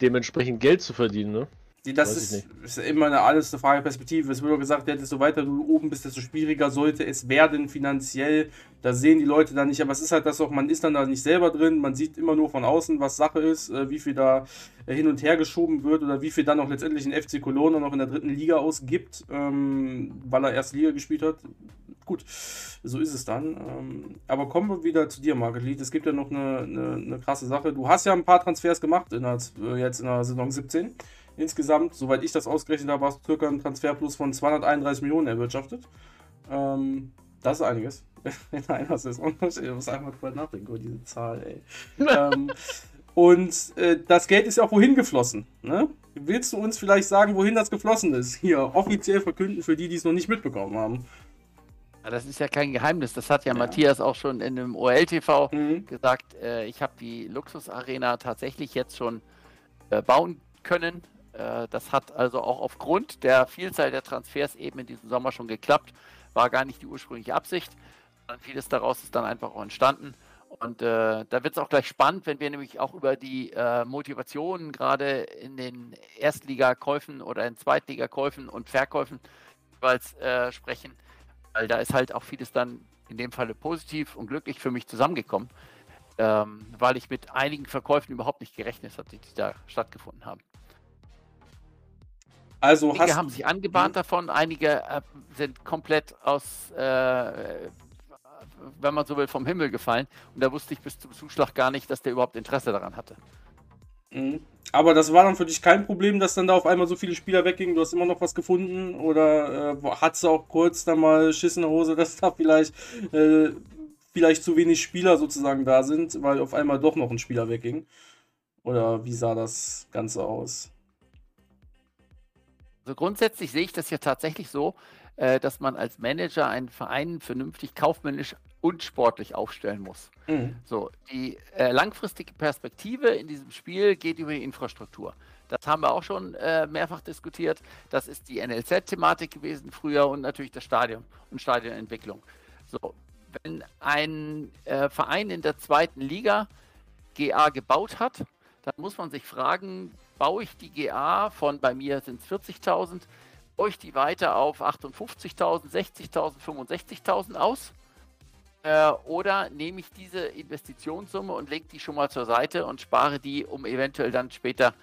dementsprechend Geld zu verdienen, ne? Das ist, ist, immer eine, alles eine Frage Perspektive. Es wurde gesagt, desto weiter du oben bist, desto schwieriger sollte es werden finanziell. Da sehen die Leute dann nicht, aber es ist halt das auch, man ist dann da nicht selber drin, man sieht immer nur von außen, was Sache ist, äh, wie viel da äh, hin und her geschoben wird oder wie viel dann auch letztendlich ein FC Cologne noch in der dritten Liga ausgibt, ähm, weil er erst Liga gespielt hat. Gut, so ist es dann. Ähm, aber kommen wir wieder zu dir, Market Lead. Es gibt ja noch eine, eine, eine, krasse Sache. Du hast ja ein paar Transfers gemacht in der, äh, jetzt in der Saison 17 insgesamt, soweit ich das ausgerechnet habe, hast du circa einen Transferplus von 231 Millionen erwirtschaftet. Ähm, das ist einiges. In einer Saison. Ich muss einfach drüber nachdenken über diese Zahl, ey. ähm, und äh, das Geld ist ja auch wohin geflossen. Ne? Willst du uns vielleicht sagen, wohin das geflossen ist? Hier offiziell verkünden für die, die es noch nicht mitbekommen haben. Ja, das ist ja kein Geheimnis. Das hat ja, ja. Matthias auch schon in dem OLTV mhm. gesagt. Äh, ich habe die Luxusarena tatsächlich jetzt schon äh, bauen können. Äh, das hat also auch aufgrund der Vielzahl der Transfers eben in diesem Sommer schon geklappt. War gar nicht die ursprüngliche Absicht. Vieles daraus ist dann einfach auch entstanden. Und äh, da wird es auch gleich spannend, wenn wir nämlich auch über die äh, Motivationen gerade in den Erstligakäufen oder in Zweitligakäufen und Verkäufen jeweils äh, sprechen. Weil da ist halt auch vieles dann in dem Falle positiv und glücklich für mich zusammengekommen, ähm, weil ich mit einigen Verkäufen überhaupt nicht gerechnet hatte, die da stattgefunden haben. Also einige haben sich angebahnt hm? davon, einige äh, sind komplett aus, äh, wenn man so will, vom Himmel gefallen. Und da wusste ich bis zum Zuschlag gar nicht, dass der überhaupt Interesse daran hatte. Mhm. Aber das war dann für dich kein Problem, dass dann da auf einmal so viele Spieler weggingen. Du hast immer noch was gefunden? Oder äh, hattest du auch kurz dann mal Schiss in der Hose, dass da vielleicht, äh, vielleicht zu wenig Spieler sozusagen da sind, weil auf einmal doch noch ein Spieler wegging? Oder wie sah das Ganze aus? Also grundsätzlich sehe ich das ja tatsächlich so, äh, dass man als Manager einen Verein vernünftig kaufmännisch und sportlich aufstellen muss. Mhm. So, die äh, langfristige Perspektive in diesem Spiel geht über die Infrastruktur. Das haben wir auch schon äh, mehrfach diskutiert. Das ist die NLZ-Thematik gewesen früher und natürlich das Stadion und Stadionentwicklung. So, wenn ein äh, Verein in der zweiten Liga GA gebaut hat, dann muss man sich fragen, baue ich die GA von, bei mir sind es 40.000, baue ich die weiter auf 58.000, 60.000, 65.000 aus? Äh, oder nehme ich diese Investitionssumme und lege die schon mal zur Seite und spare die, um eventuell dann später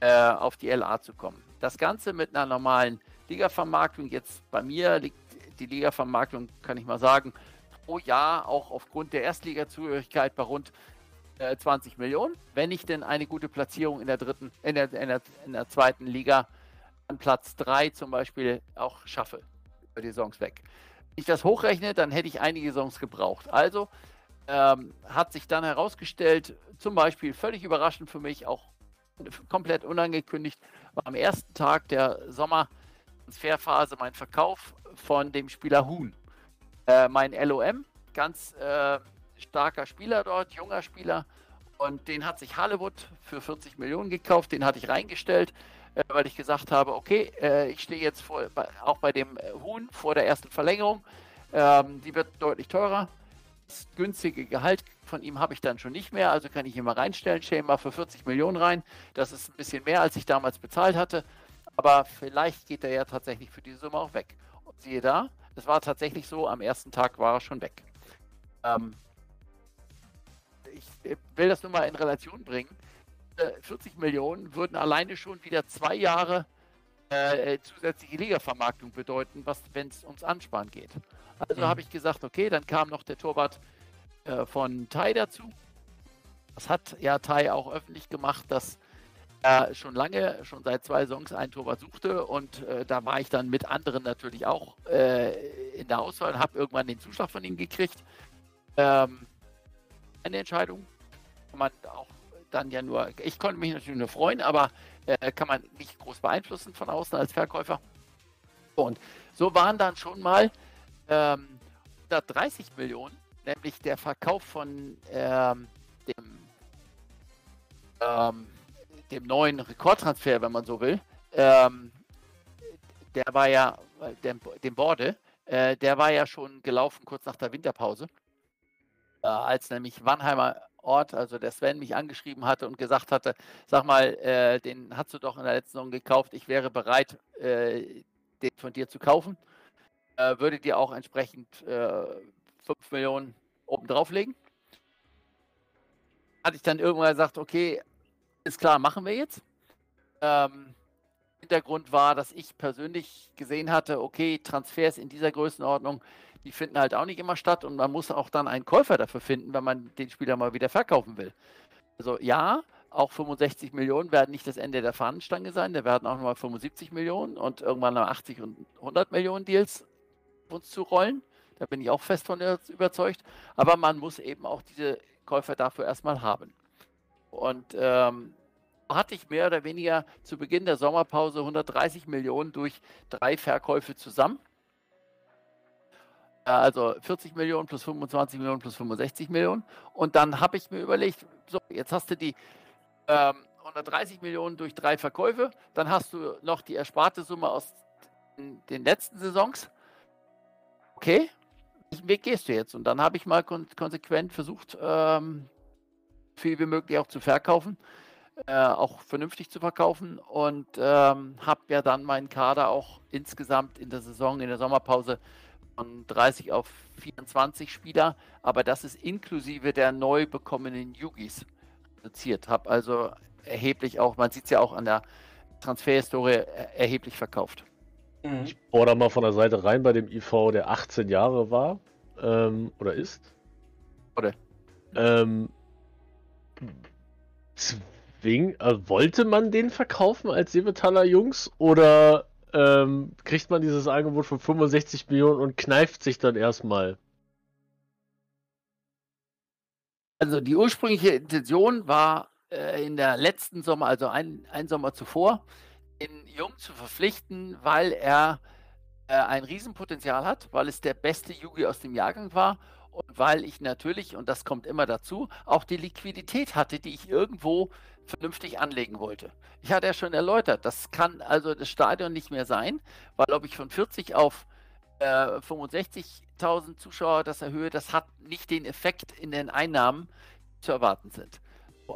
äh, auf die LA zu kommen. Das Ganze mit einer normalen Liga-Vermarktung, jetzt bei mir liegt die Liga-Vermarktung, kann ich mal sagen, pro Jahr auch aufgrund der Erstliga-Zugehörigkeit bei rund äh, 20 Millionen. Wenn ich denn eine gute Platzierung in der dritten, in der, in der, in der zweiten Liga an Platz 3 zum Beispiel auch schaffe, über die Saisons weg ich das hochrechne, dann hätte ich einige Songs gebraucht. Also ähm, hat sich dann herausgestellt, zum Beispiel völlig überraschend für mich, auch komplett unangekündigt, war am ersten Tag der Sommertransferphase mein Verkauf von dem Spieler Huhn. Äh, mein LOM, ganz äh, starker Spieler dort, junger Spieler. Und den hat sich Hollywood für 40 Millionen gekauft, den hatte ich reingestellt äh, weil ich gesagt habe, okay, äh, ich stehe jetzt vor, auch bei dem äh, Huhn vor der ersten Verlängerung. Ähm, die wird deutlich teurer. Das günstige Gehalt von ihm habe ich dann schon nicht mehr, also kann ich ihn mal reinstellen, stelle mal für 40 Millionen rein. Das ist ein bisschen mehr, als ich damals bezahlt hatte. Aber vielleicht geht er ja tatsächlich für diese Summe auch weg. Und siehe da, es war tatsächlich so, am ersten Tag war er schon weg. Ähm, ich will das nur mal in Relation bringen. 40 Millionen würden alleine schon wieder zwei Jahre äh, zusätzliche Ligavermarktung bedeuten, was wenn es ums Ansparen geht. Also mhm. habe ich gesagt, okay, dann kam noch der Torwart äh, von Tai dazu. Das hat ja Tai auch öffentlich gemacht, dass er schon lange, schon seit zwei Songs einen Torwart suchte und äh, da war ich dann mit anderen natürlich auch äh, in der Auswahl und habe irgendwann den Zuschlag von ihm gekriegt. Ähm, eine Entscheidung, kann man auch dann ja nur, ich konnte mich natürlich nur freuen, aber äh, kann man nicht groß beeinflussen von außen als Verkäufer. Und so waren dann schon mal ähm, 130 Millionen, nämlich der Verkauf von ähm, dem, ähm, dem neuen Rekordtransfer, wenn man so will. Ähm, der war ja, dem, dem Borde, äh, der war ja schon gelaufen kurz nach der Winterpause, als nämlich Wannheimer Ort, also der Sven mich angeschrieben hatte und gesagt hatte, sag mal, äh, den hast du doch in der letzten Saison gekauft, ich wäre bereit, äh, den von dir zu kaufen. Äh, würde dir auch entsprechend äh, 5 Millionen oben drauflegen. Hatte ich dann irgendwann gesagt, okay, ist klar, machen wir jetzt. Ähm, Hintergrund war, dass ich persönlich gesehen hatte, okay, Transfers in dieser Größenordnung die finden halt auch nicht immer statt und man muss auch dann einen Käufer dafür finden, wenn man den Spieler mal wieder verkaufen will. Also ja, auch 65 Millionen werden nicht das Ende der Fahnenstange sein, da werden auch nochmal 75 Millionen und irgendwann noch 80 und 100 Millionen Deals uns zu rollen. Da bin ich auch fest von überzeugt. Aber man muss eben auch diese Käufer dafür erstmal haben. Und ähm, hatte ich mehr oder weniger zu Beginn der Sommerpause 130 Millionen durch drei Verkäufe zusammen. Äh, also 40 Millionen plus 25 Millionen plus 65 Millionen. Und dann habe ich mir überlegt, so, jetzt hast du die ähm, 130 Millionen durch drei Verkäufe, dann hast du noch die ersparte Summe aus den letzten Saisons. Okay, welchen Weg gehst du jetzt? Und dann habe ich mal kon konsequent versucht, ähm, viel wie möglich auch zu verkaufen, äh, auch vernünftig zu verkaufen und ähm, habe ja dann meinen Kader auch insgesamt in der Saison, in der Sommerpause von 30 auf 24 Spieler, aber das ist inklusive der neu bekommenen Yugis reduziert. Habe also erheblich auch, man sieht es ja auch an der Transferhistorie, erheblich verkauft. Mhm. Ich bohre da mal von der Seite rein bei dem IV, der 18 Jahre war ähm, oder ist. Oder? Ähm, Wegen, äh, wollte man den verkaufen als Sebetaler Jungs oder ähm, kriegt man dieses Angebot von 65 Millionen und kneift sich dann erstmal? Also die ursprüngliche Intention war äh, in der letzten Sommer, also ein, ein Sommer zuvor, den Jung zu verpflichten, weil er äh, ein Riesenpotenzial hat, weil es der beste Yugi aus dem Jahrgang war und weil ich natürlich, und das kommt immer dazu, auch die Liquidität hatte, die ich irgendwo vernünftig anlegen wollte. Ich hatte ja schon erläutert, das kann also das Stadion nicht mehr sein, weil ob ich von 40 auf äh, 65.000 Zuschauer das erhöhe, das hat nicht den Effekt in den Einnahmen, die zu erwarten sind.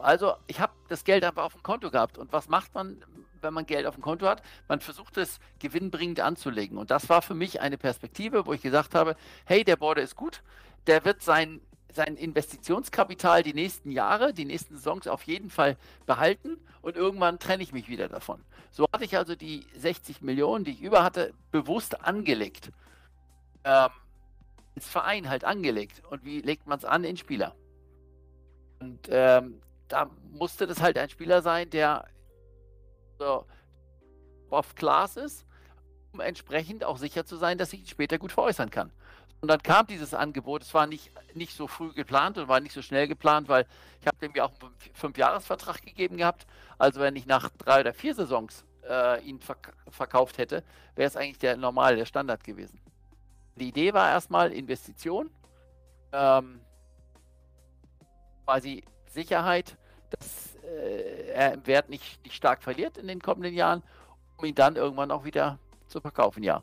Also ich habe das Geld einfach auf dem Konto gehabt. Und was macht man, wenn man Geld auf dem Konto hat? Man versucht es gewinnbringend anzulegen. Und das war für mich eine Perspektive, wo ich gesagt habe, hey, der Border ist gut, der wird sein, sein Investitionskapital die nächsten Jahre, die nächsten Saisons auf jeden Fall behalten und irgendwann trenne ich mich wieder davon. So hatte ich also die 60 Millionen, die ich über hatte, bewusst angelegt. Ähm, ins Verein halt angelegt. Und wie legt man es an? In Spieler. Und ähm, da musste das halt ein Spieler sein, der so off Class ist, um entsprechend auch sicher zu sein, dass ich ihn später gut veräußern kann. Und dann kam dieses Angebot. Es war nicht, nicht so früh geplant und war nicht so schnell geplant, weil ich habe dem ja auch einen Fünfjahresvertrag gegeben gehabt. Also wenn ich nach drei oder vier Saisons äh, ihn verk verkauft hätte, wäre es eigentlich der normal, der Standard gewesen. Die Idee war erstmal Investition, ähm, quasi Sicherheit, dass äh, er im Wert nicht, nicht stark verliert in den kommenden Jahren, um ihn dann irgendwann auch wieder zu verkaufen, ja.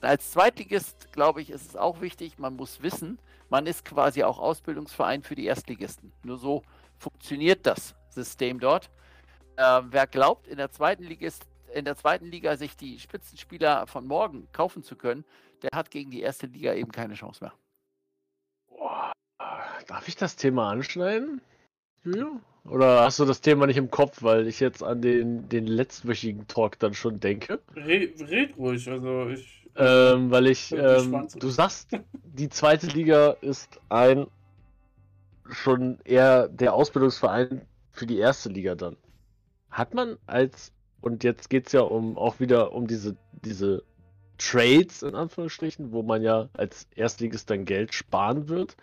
Als Zweitligist, glaube ich, ist es auch wichtig, man muss wissen, man ist quasi auch Ausbildungsverein für die Erstligisten. Nur so funktioniert das System dort. Äh, wer glaubt, in der zweiten Liga in der zweiten Liga sich die Spitzenspieler von morgen kaufen zu können, der hat gegen die erste Liga eben keine Chance mehr. Boah, darf ich das Thema anschneiden? Julia? Oder hast du das Thema nicht im Kopf, weil ich jetzt an den, den letztwöchigen Talk dann schon denke? Red, red ruhig, also ich ähm, weil ich, ähm, du sagst, die zweite Liga ist ein schon eher der Ausbildungsverein für die erste Liga dann. Hat man als, und jetzt geht es ja um auch wieder um diese, diese Trades in Anführungsstrichen, wo man ja als Erstligist dann Geld sparen wird,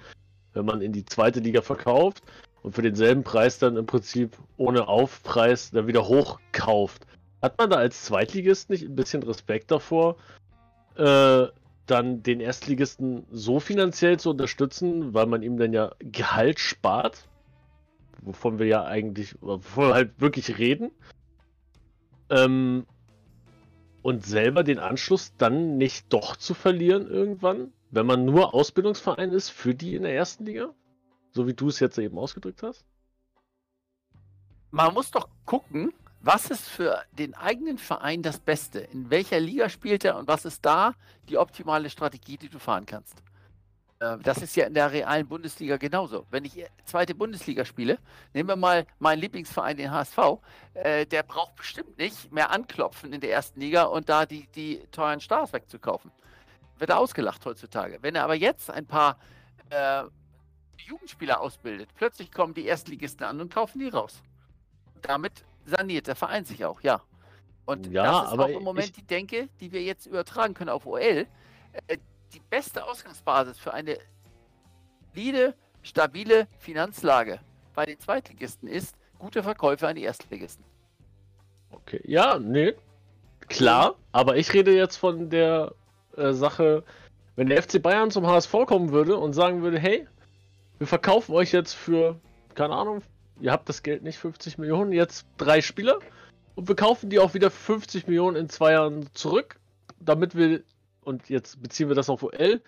wenn man in die zweite Liga verkauft und für denselben Preis dann im Prinzip ohne Aufpreis dann wieder hochkauft. Hat man da als Zweitligist nicht ein bisschen Respekt davor, äh, dann den Erstligisten so finanziell zu unterstützen, weil man ihm dann ja Gehalt spart, wovon wir ja eigentlich, wovon wir halt wirklich reden, ähm, und selber den Anschluss dann nicht doch zu verlieren irgendwann, wenn man nur Ausbildungsverein ist für die in der ersten Liga, so wie du es jetzt eben ausgedrückt hast? Man muss doch gucken, was ist für den eigenen Verein das Beste? In welcher Liga spielt er und was ist da die optimale Strategie, die du fahren kannst? Ähm, das ist ja in der realen Bundesliga genauso. Wenn ich zweite Bundesliga spiele, nehmen wir mal meinen Lieblingsverein, den HSV, äh, der braucht bestimmt nicht mehr anklopfen in der ersten Liga und da die, die teuren Stars wegzukaufen. Wird er ausgelacht heutzutage. Wenn er aber jetzt ein paar äh, Jugendspieler ausbildet, plötzlich kommen die Erstligisten an und kaufen die raus. Damit saniert der Verein sich auch, ja. Und ja, das ist aber auch im Moment ich... die Denke, die wir jetzt übertragen können auf OL. Äh, die beste Ausgangsbasis für eine solide, stabile Finanzlage bei den Zweitligisten ist gute Verkäufe an die Erstligisten. Okay, ja, nee, klar, aber ich rede jetzt von der äh, Sache, wenn der FC Bayern zum HSV kommen würde und sagen würde, hey, wir verkaufen euch jetzt für, keine Ahnung, ihr habt das Geld nicht, 50 Millionen, jetzt drei Spieler und wir kaufen die auch wieder 50 Millionen in zwei Jahren zurück, damit wir, und jetzt beziehen wir das auf OL,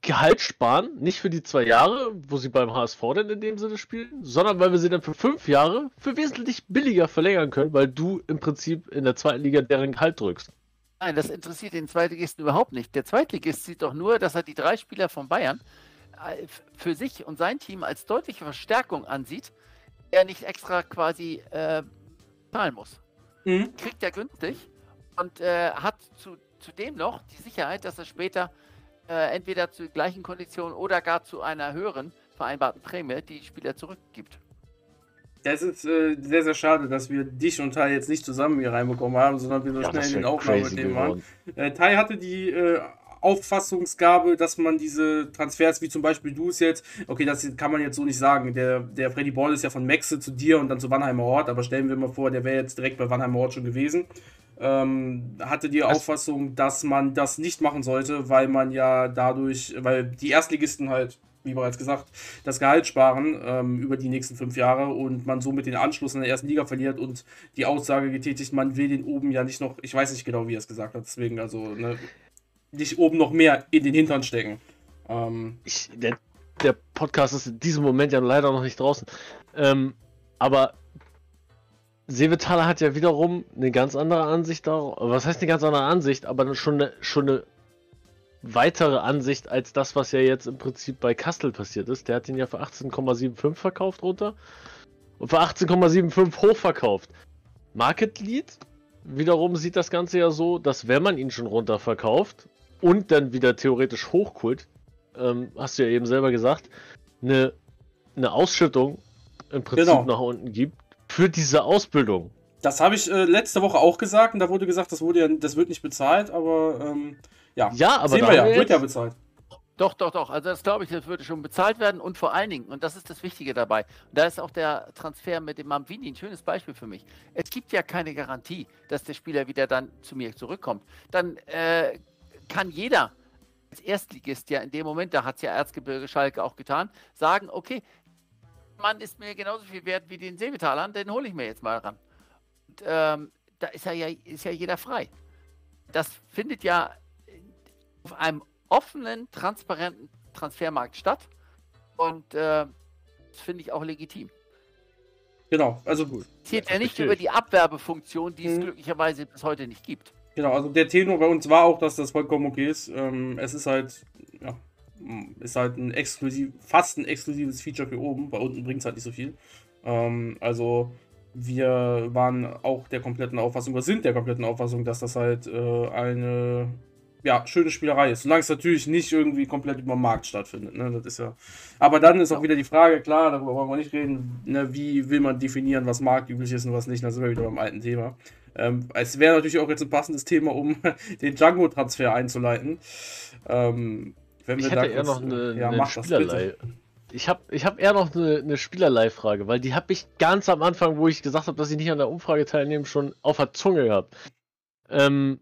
Gehalt sparen, nicht für die zwei Jahre, wo sie beim HSV denn in dem Sinne spielen, sondern weil wir sie dann für fünf Jahre für wesentlich billiger verlängern können, weil du im Prinzip in der zweiten Liga deren Gehalt drückst. Nein, das interessiert den Zweitligisten überhaupt nicht. Der Zweitligist sieht doch nur, dass er die drei Spieler von Bayern äh, für sich und sein Team als deutliche Verstärkung ansieht er nicht extra quasi äh, zahlen muss. Mhm. Kriegt er günstig und äh, hat zu, zudem noch die Sicherheit, dass er später äh, entweder zu gleichen Konditionen oder gar zu einer höheren vereinbarten Prämie die Spieler zurückgibt. Das ist äh, sehr, sehr schade, dass wir dich und Tai jetzt nicht zusammen hier reinbekommen haben, sondern wir so ja, schnell in den Aufnahmethemen waren. Äh, Tai hatte die äh, Auffassungsgabe, dass man diese Transfers, wie zum Beispiel du es jetzt, okay, das kann man jetzt so nicht sagen. Der, der Freddy Ball ist ja von Maxe zu dir und dann zu Wannheimer Ort, aber stellen wir mal vor, der wäre jetzt direkt bei Wannheimer Ort schon gewesen. Ähm, hatte die Was? Auffassung, dass man das nicht machen sollte, weil man ja dadurch, weil die Erstligisten halt wie bereits gesagt, das Gehalt sparen ähm, über die nächsten fünf Jahre und man somit den Anschluss in der ersten Liga verliert und die Aussage getätigt, man will den oben ja nicht noch, ich weiß nicht genau, wie er es gesagt hat, deswegen also ne, nicht oben noch mehr in den Hintern stecken. Ähm, ich, der, der, Podcast ist in diesem Moment ja leider noch nicht draußen. Ähm, aber Seevetaler hat ja wiederum eine ganz andere Ansicht darauf. Was heißt eine ganz andere Ansicht, aber schon eine, schon eine weitere Ansicht als das, was ja jetzt im Prinzip bei Kastel passiert ist. Der hat ihn ja für 18,75 verkauft runter und für 18,75 hochverkauft. Market Lead wiederum sieht das Ganze ja so, dass wenn man ihn schon runter verkauft und dann wieder theoretisch hochkult, ähm, hast du ja eben selber gesagt, eine, eine Ausschüttung im Prinzip genau. nach unten gibt für diese Ausbildung. Das habe ich äh, letzte Woche auch gesagt und da wurde gesagt, das, wurde ja, das wird nicht bezahlt, aber ähm, ja, ja aber sehen wir ja, wird ja bezahlt. Doch, doch, doch. Also das glaube ich, das würde schon bezahlt werden und vor allen Dingen, und das ist das Wichtige dabei, und da ist auch der Transfer mit dem Mamvini ein schönes Beispiel für mich. Es gibt ja keine Garantie, dass der Spieler wieder dann zu mir zurückkommt. Dann äh, kann jeder als Erstligist ja in dem Moment, da hat es ja Erzgebirge Schalke auch getan, sagen, okay, Mann ist mir genauso viel wert wie den Seebetalern, den hole ich mir jetzt mal ran. Und ähm, da ist ja, ist ja jeder frei. Das findet ja auf einem offenen, transparenten Transfermarkt statt. Und äh, das finde ich auch legitim. Genau, also gut. Zählt ja nicht über die Abwerbefunktion, die es mhm. glücklicherweise bis heute nicht gibt. Genau, also der Tenor bei uns war auch, dass das vollkommen okay ist. Ähm, es ist halt, ja, ist halt ein exklusiv, fast ein exklusives Feature für oben. Bei unten bringt es halt nicht so viel. Ähm, also wir waren auch der kompletten Auffassung, oder sind der kompletten Auffassung, dass das halt äh, eine ja, schöne Spielerei ist. Solange es natürlich nicht irgendwie komplett über den Markt stattfindet. Ne? Das ist ja. Aber dann ist auch wieder die Frage, klar, darüber wollen wir nicht reden, ne? wie will man definieren, was marktüblich ist und was nicht. Da sind wir wieder beim alten Thema. Ähm, es wäre natürlich auch jetzt ein passendes Thema, um den Django-Transfer einzuleiten. Ähm, wenn wir ich hätte eher noch eine, ja, eine Spielerlei. Ich habe ich hab eher noch eine, eine Spielerlei-Frage, weil die habe ich ganz am Anfang, wo ich gesagt habe, dass ich nicht an der Umfrage teilnehme, schon auf der Zunge gehabt. Ähm,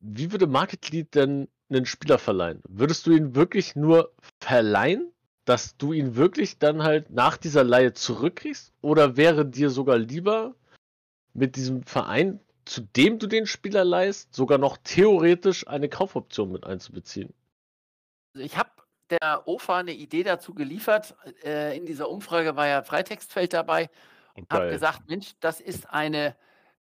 wie würde Market Lead denn einen Spieler verleihen? Würdest du ihn wirklich nur verleihen, dass du ihn wirklich dann halt nach dieser Leihe zurückkriegst? Oder wäre dir sogar lieber mit diesem Verein, zu dem du den Spieler leihst, sogar noch theoretisch eine Kaufoption mit einzubeziehen? Also ich habe der OFA eine Idee dazu geliefert. Äh, in dieser Umfrage war ja Freitextfeld dabei und habe gesagt, Mensch, das ist eine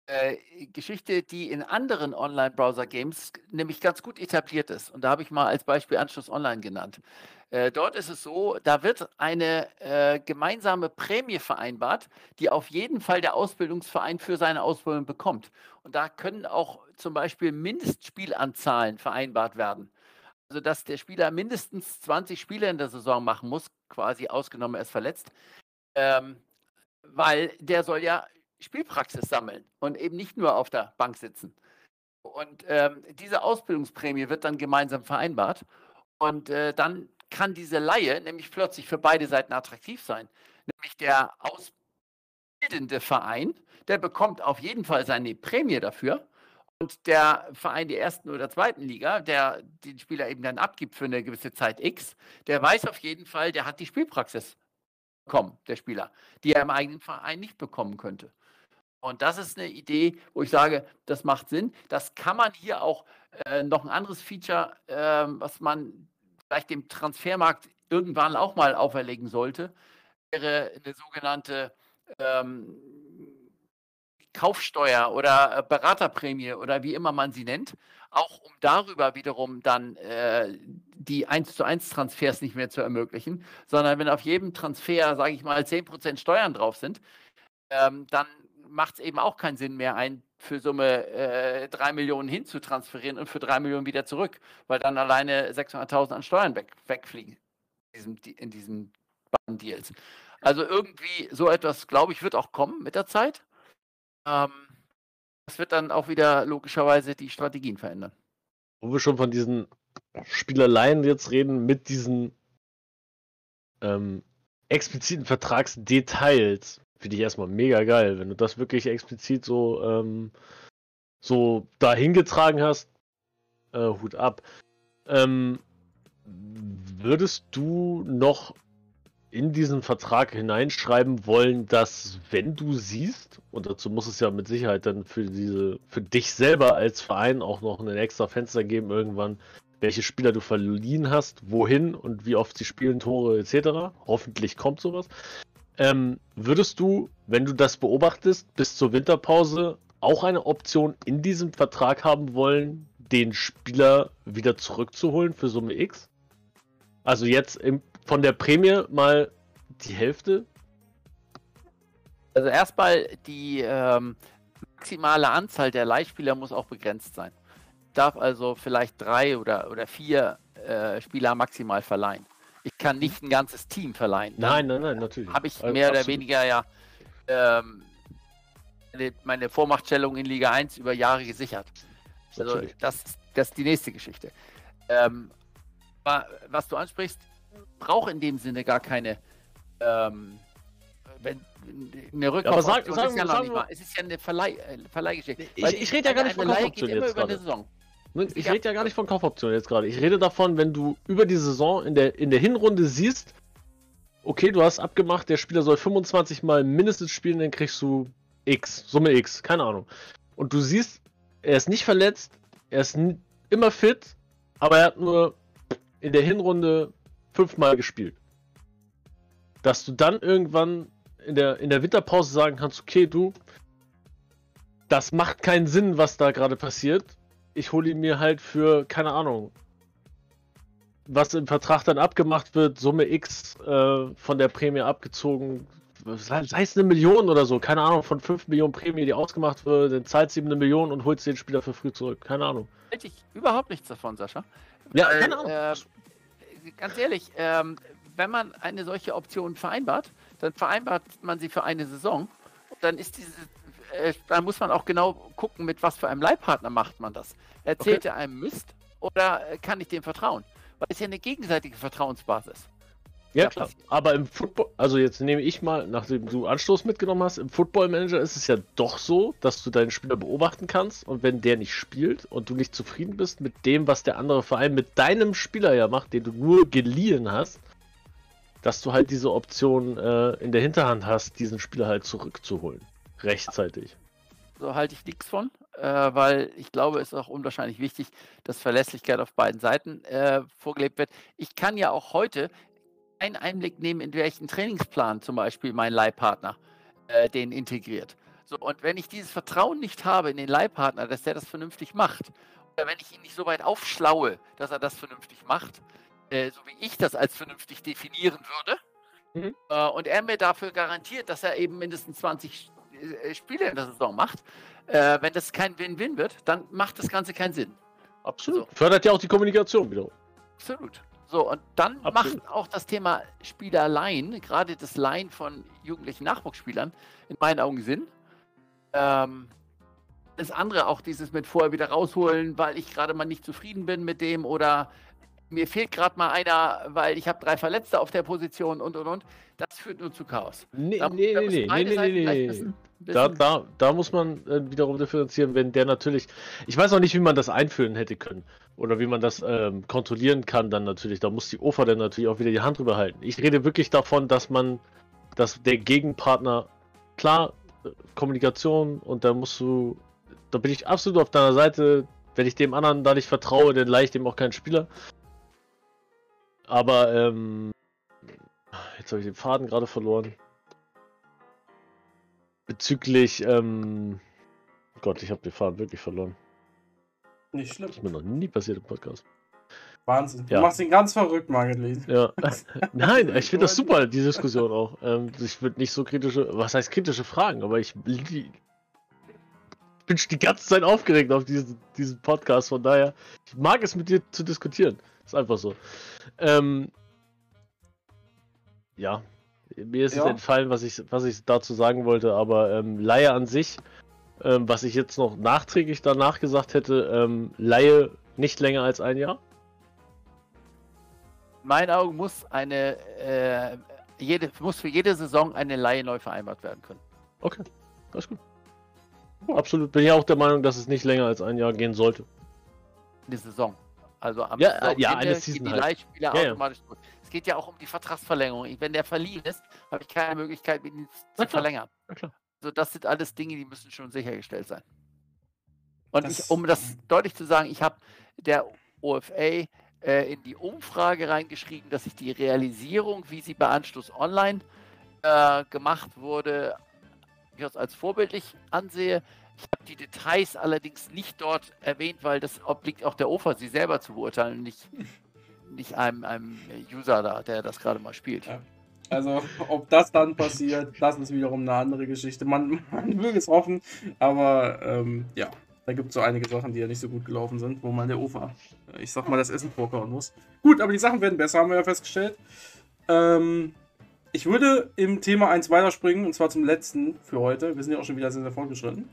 äh, Geschichte, die in anderen Online-Browser-Games nämlich ganz gut etabliert ist. Und da habe ich mal als Beispiel Anschluss Online genannt. Äh, dort ist es so, da wird eine äh, gemeinsame Prämie vereinbart, die auf jeden Fall der Ausbildungsverein für seine Ausbildung bekommt. Und da können auch zum Beispiel Mindestspielanzahlen vereinbart werden. Also dass der Spieler mindestens 20 Spiele in der Saison machen muss, quasi ausgenommen er ist verletzt. Ähm, weil der soll ja Spielpraxis sammeln und eben nicht nur auf der Bank sitzen. Und ähm, diese Ausbildungsprämie wird dann gemeinsam vereinbart. Und äh, dann kann diese Laie nämlich plötzlich für beide Seiten attraktiv sein. Nämlich der ausbildende Verein, der bekommt auf jeden Fall seine Prämie dafür. Und der Verein der ersten oder zweiten Liga, der den Spieler eben dann abgibt für eine gewisse Zeit X, der weiß auf jeden Fall, der hat die Spielpraxis bekommen, der Spieler, die er im eigenen Verein nicht bekommen könnte. Und das ist eine Idee, wo ich sage, das macht Sinn. Das kann man hier auch äh, noch ein anderes Feature, äh, was man vielleicht dem Transfermarkt irgendwann auch mal auferlegen sollte, wäre eine sogenannte ähm, Kaufsteuer oder äh, Beraterprämie oder wie immer man sie nennt, auch um darüber wiederum dann äh, die 1 zu 1 Transfers nicht mehr zu ermöglichen, sondern wenn auf jedem Transfer, sage ich mal, 10% Steuern drauf sind, ähm, dann macht es eben auch keinen Sinn mehr, ein für Summe äh, 3 Millionen hinzutransferieren und für 3 Millionen wieder zurück, weil dann alleine 600.000 an Steuern weg, wegfliegen in diesen, in diesen beiden Deals. Also irgendwie so etwas, glaube ich, wird auch kommen mit der Zeit. Ähm, das wird dann auch wieder logischerweise die Strategien verändern. Wo wir schon von diesen Spielereien jetzt reden, mit diesen ähm, expliziten Vertragsdetails, finde ich erstmal mega geil. Wenn du das wirklich explizit so, ähm, so dahin hast, äh, Hut ab. Ähm, würdest du noch in diesen Vertrag hineinschreiben wollen, dass wenn du siehst, und dazu muss es ja mit Sicherheit dann für diese, für dich selber als Verein auch noch ein extra Fenster geben irgendwann, welche Spieler du verliehen hast, wohin und wie oft sie spielen, Tore etc. Hoffentlich kommt sowas. Ähm, würdest du, wenn du das beobachtest, bis zur Winterpause auch eine Option in diesem Vertrag haben wollen, den Spieler wieder zurückzuholen für Summe X? Also jetzt im, von der Prämie mal die Hälfte? Also erstmal die ähm, maximale Anzahl der Leihspieler muss auch begrenzt sein. Darf also vielleicht drei oder, oder vier äh, Spieler maximal verleihen. Ich kann nicht ein ganzes Team verleihen. Nein, nein, nein, natürlich. Habe ich mehr also, oder weniger ja ähm, meine Vormachtstellung in Liga 1 über Jahre gesichert. Also das, das ist die nächste Geschichte. Ähm, was du ansprichst, braucht in dem Sinne gar keine ähm, wenn, eine Rückkauf ja, sag, sag, ist ja noch nicht mal. Es ist ja eine Verleih, äh, Verleihgeschichte. Ich, ich rede ja gar nicht von Kaufoptionen jetzt gerade. Ich rede ja gar nicht von Kaufoptionen jetzt gerade. Ich rede davon, wenn du über die Saison in der, in der Hinrunde siehst, okay, du hast abgemacht, der Spieler soll 25 Mal mindestens spielen, dann kriegst du X, Summe X, keine Ahnung. Und du siehst, er ist nicht verletzt, er ist immer fit, aber er hat nur in der Hinrunde fünfmal gespielt. Dass du dann irgendwann in der, in der Winterpause sagen kannst, okay, du, das macht keinen Sinn, was da gerade passiert. Ich hole ihn mir halt für, keine Ahnung, was im Vertrag dann abgemacht wird, Summe X äh, von der Prämie abgezogen, sei, sei es eine Million oder so, keine Ahnung, von 5 Millionen Prämie, die ausgemacht wird, dann zahlst du ihm eine Million und holst den Spieler für früh zurück, keine Ahnung. Hätte ich überhaupt nichts davon, Sascha. Ja, Weil, keine Ahnung. Äh, ganz ehrlich, ähm, wenn man eine solche Option vereinbart, dann vereinbart man sie für eine Saison. Dann ist diese, äh, dann muss man auch genau gucken, mit was für einem Leihpartner macht man das. Erzählt okay. er einem Mist oder äh, kann ich dem vertrauen? Weil es ja eine gegenseitige Vertrauensbasis. Ja, klar. Aber im Football, also jetzt nehme ich mal, nachdem du Anstoß mitgenommen hast, im Football Manager ist es ja doch so, dass du deinen Spieler beobachten kannst und wenn der nicht spielt und du nicht zufrieden bist mit dem, was der andere Verein mit deinem Spieler ja macht, den du nur geliehen hast, dass du halt diese Option äh, in der Hinterhand hast, diesen Spieler halt zurückzuholen. Rechtzeitig. So halte ich nichts von, äh, weil ich glaube, es ist auch unwahrscheinlich wichtig, dass Verlässlichkeit auf beiden Seiten äh, vorgelebt wird. Ich kann ja auch heute einen Einblick nehmen, in welchen Trainingsplan zum Beispiel mein Leihpartner äh, den integriert. So, und wenn ich dieses Vertrauen nicht habe in den Leihpartner, dass der das vernünftig macht, oder wenn ich ihn nicht so weit aufschlaue, dass er das vernünftig macht, äh, so wie ich das als vernünftig definieren würde, mhm. äh, und er mir dafür garantiert, dass er eben mindestens 20 äh, Spiele in der Saison macht, äh, wenn das kein Win-Win wird, dann macht das Ganze keinen Sinn. Absolut. So. Fördert ja auch die Kommunikation wieder. Absolut. So, und dann Absolut. macht auch das Thema Spielerleihen, gerade das Leihen von jugendlichen Nachwuchsspielern, in meinen Augen Sinn. Ähm, das andere auch dieses mit vorher wieder rausholen, weil ich gerade mal nicht zufrieden bin mit dem oder mir fehlt gerade mal einer, weil ich habe drei Verletzte auf der Position und und und. Das führt nur zu Chaos. Nee, da, nee, da nee, nee, nee, nee, nee, nee. Da, da, da muss man äh, wiederum differenzieren, wenn der natürlich. Ich weiß auch nicht, wie man das einführen hätte können. Oder wie man das ähm, kontrollieren kann, dann natürlich. Da muss die OFA dann natürlich auch wieder die Hand drüber halten. Ich rede wirklich davon, dass man, dass der Gegenpartner, klar, äh, Kommunikation und da musst du. Da bin ich absolut auf deiner Seite. Wenn ich dem anderen da nicht vertraue, dann leih ich dem auch keinen Spieler. Aber, ähm. Jetzt habe ich den Faden gerade verloren. Bezüglich, ähm. Gott, ich habe den Faden wirklich verloren. Nicht schlimm. Das ist mir noch nie passiert im Podcast. Wahnsinn. Du ja. machst ihn ganz verrückt, Margit Ja. Nein, ich finde das super, die Diskussion auch. Ähm, ich würde nicht so kritische, was heißt kritische Fragen, aber ich, ich bin die ganze Zeit aufgeregt auf diesen, diesen Podcast, von daher, ich mag es mit dir zu diskutieren. Ist einfach so. Ähm, ja, Mir ist ja. es entfallen, was ich, was ich dazu sagen wollte, aber ähm, Laie an sich, ähm, was ich jetzt noch nachträglich danach gesagt hätte, ähm, Laie nicht länger als ein Jahr? In meinen Augen muss eine äh, jede, muss für jede Saison eine Laie neu vereinbart werden können. Okay, das ist gut. Absolut, bin ich auch der Meinung, dass es nicht länger als ein Jahr gehen sollte. Eine Saison. Also am ja, Saisonende ja, eine Season die halt. Leihspieler ja, automatisch ja. Es geht ja auch um die Vertragsverlängerung. Wenn der verliehen ist, habe ich keine Möglichkeit, ihn zu ja, verlängern. Also das sind alles Dinge, die müssen schon sichergestellt sein. Und ich, um das deutlich zu sagen, ich habe der OFA äh, in die Umfrage reingeschrieben, dass ich die Realisierung, wie sie bei Anschluss Online äh, gemacht wurde, durchaus als vorbildlich ansehe. Ich habe die Details allerdings nicht dort erwähnt, weil das obliegt auch der OFA, sie selber zu beurteilen, nicht, nicht einem, einem User da, der das gerade mal spielt. Ja. Also, ob das dann passiert, das ist wiederum eine andere Geschichte. Man, man will es hoffen, aber ähm, ja, da gibt es so einige Sachen, die ja nicht so gut gelaufen sind, wo man der OFA, ich sag mal, das Essen vorkauen muss. Gut, aber die Sachen werden besser, haben wir ja festgestellt. Ähm, ich würde im Thema 1 weiterspringen, und zwar zum letzten für heute. Wir sind ja auch schon wieder sehr, sehr fortgeschritten.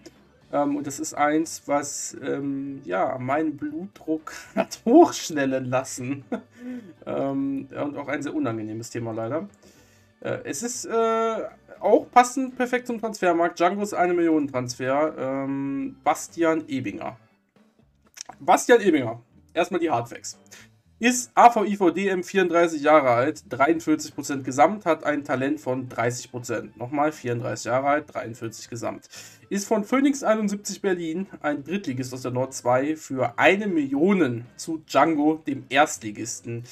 Ähm, und das ist eins, was ähm, ja, meinen Blutdruck hat hochschnellen lassen. ähm, und auch ein sehr unangenehmes Thema leider. Äh, es ist äh, auch passend perfekt zum Transfermarkt. Django's 1 Millionen Transfer. Ähm, Bastian Ebinger. Bastian Ebinger. Erstmal die Hardfacts. Ist AVIVDM 34 Jahre alt, 43% Gesamt, hat ein Talent von 30%. Nochmal 34 Jahre alt, 43 Gesamt. Ist von Phoenix 71 Berlin, ein Drittligist aus der Nord 2, für eine Million zu Django, dem Erstligisten,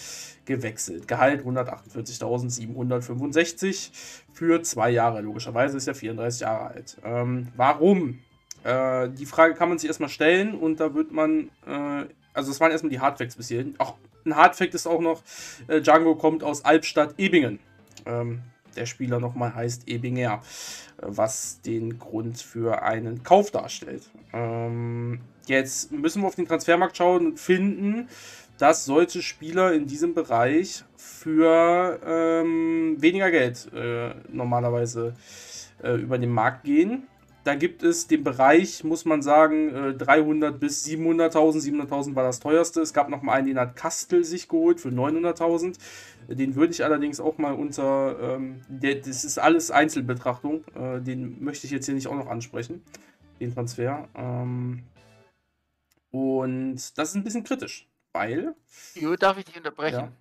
gewechselt. Gehalt 148.765 für zwei Jahre. Logischerweise ist er 34 Jahre alt. Ähm, warum? Äh, die Frage kann man sich erstmal stellen und da wird man, äh, also es waren erstmal die Hardfacts bis hierhin. Auch ein Hardfact ist auch noch, äh, Django kommt aus Albstadt-Ebingen. Ähm, der Spieler nochmal heißt Ebinger, äh, was den Grund für einen Kauf darstellt. Ähm, jetzt müssen wir auf den Transfermarkt schauen und finden, dass solche Spieler in diesem Bereich für ähm, weniger Geld äh, normalerweise äh, über den Markt gehen. Da gibt es den Bereich, muss man sagen, 300 äh, bis 700.000. 700.000 war das teuerste. Es gab noch mal einen, den hat Kastel sich geholt für 900.000. Den würde ich allerdings auch mal unter, ähm, der, das ist alles Einzelbetrachtung. Äh, den möchte ich jetzt hier nicht auch noch ansprechen, den Transfer. Ähm, und das ist ein bisschen kritisch, weil. Jo, darf ich dich unterbrechen? Ja.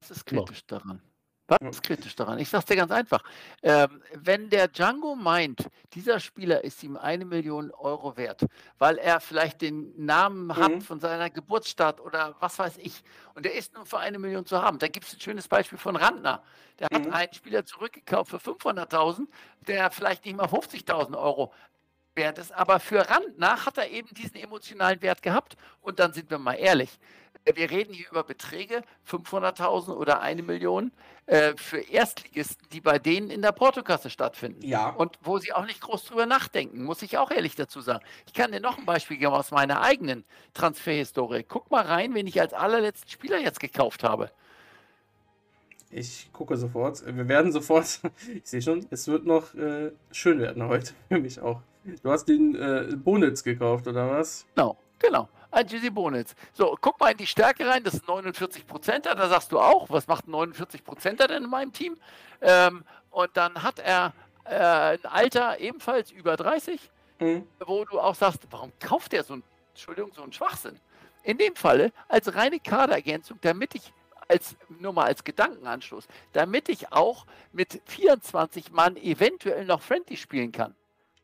Was ist kritisch daran? Was ist kritisch daran? Ich sage es dir ganz einfach. Ähm, wenn der Django meint, dieser Spieler ist ihm eine Million Euro wert, weil er vielleicht den Namen mhm. hat von seiner Geburtsstadt oder was weiß ich, und er ist nur für eine Million zu haben, da gibt es ein schönes Beispiel von Randner. Der mhm. hat einen Spieler zurückgekauft für 500.000, der vielleicht nicht mal 50.000 Euro wert ist, aber für Randner hat er eben diesen emotionalen Wert gehabt. Und dann sind wir mal ehrlich, wir reden hier über Beträge 500.000 oder eine Million äh, für Erstligisten, die bei denen in der Portokasse stattfinden. Ja. Und wo sie auch nicht groß drüber nachdenken, muss ich auch ehrlich dazu sagen. Ich kann dir noch ein Beispiel geben aus meiner eigenen Transferhistorie. Guck mal rein, wen ich als allerletzten Spieler jetzt gekauft habe. Ich gucke sofort. Wir werden sofort. Ich sehe schon, es wird noch äh, schön werden heute. Für mich auch. Du hast den äh, Bonitz gekauft, oder was? Genau, genau ein Jizzy Bonitz. So, guck mal in die Stärke rein, das ist 49 Prozenter, da sagst du auch, was macht 49 Prozenter denn in meinem Team? Ähm, und dann hat er äh, ein Alter ebenfalls über 30, mhm. wo du auch sagst, warum kauft er so ein, Entschuldigung, so einen Schwachsinn? In dem Falle als reine Kaderergänzung, damit ich als nur mal als Gedankenanschluss, damit ich auch mit 24 Mann eventuell noch Friendly spielen kann.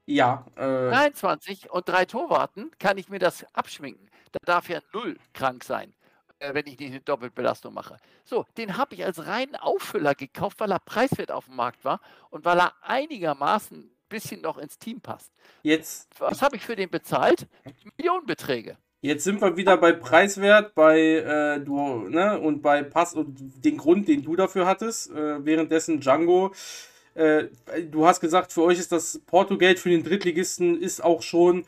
Ja. Äh 23 und drei Torwarten kann ich mir das abschminken. Da darf ja null krank sein, äh, wenn ich nicht eine Doppelbelastung mache. So, den habe ich als reinen Auffüller gekauft, weil er preiswert auf dem Markt war und weil er einigermaßen ein bisschen noch ins Team passt. Jetzt. Was habe ich für den bezahlt? Millionenbeträge. Jetzt sind wir wieder bei Preiswert, bei äh, du, ne, und bei Pass und den Grund, den du dafür hattest. Äh, währenddessen Django äh, du hast gesagt, für euch ist das Portogeld für den Drittligisten ist auch schon,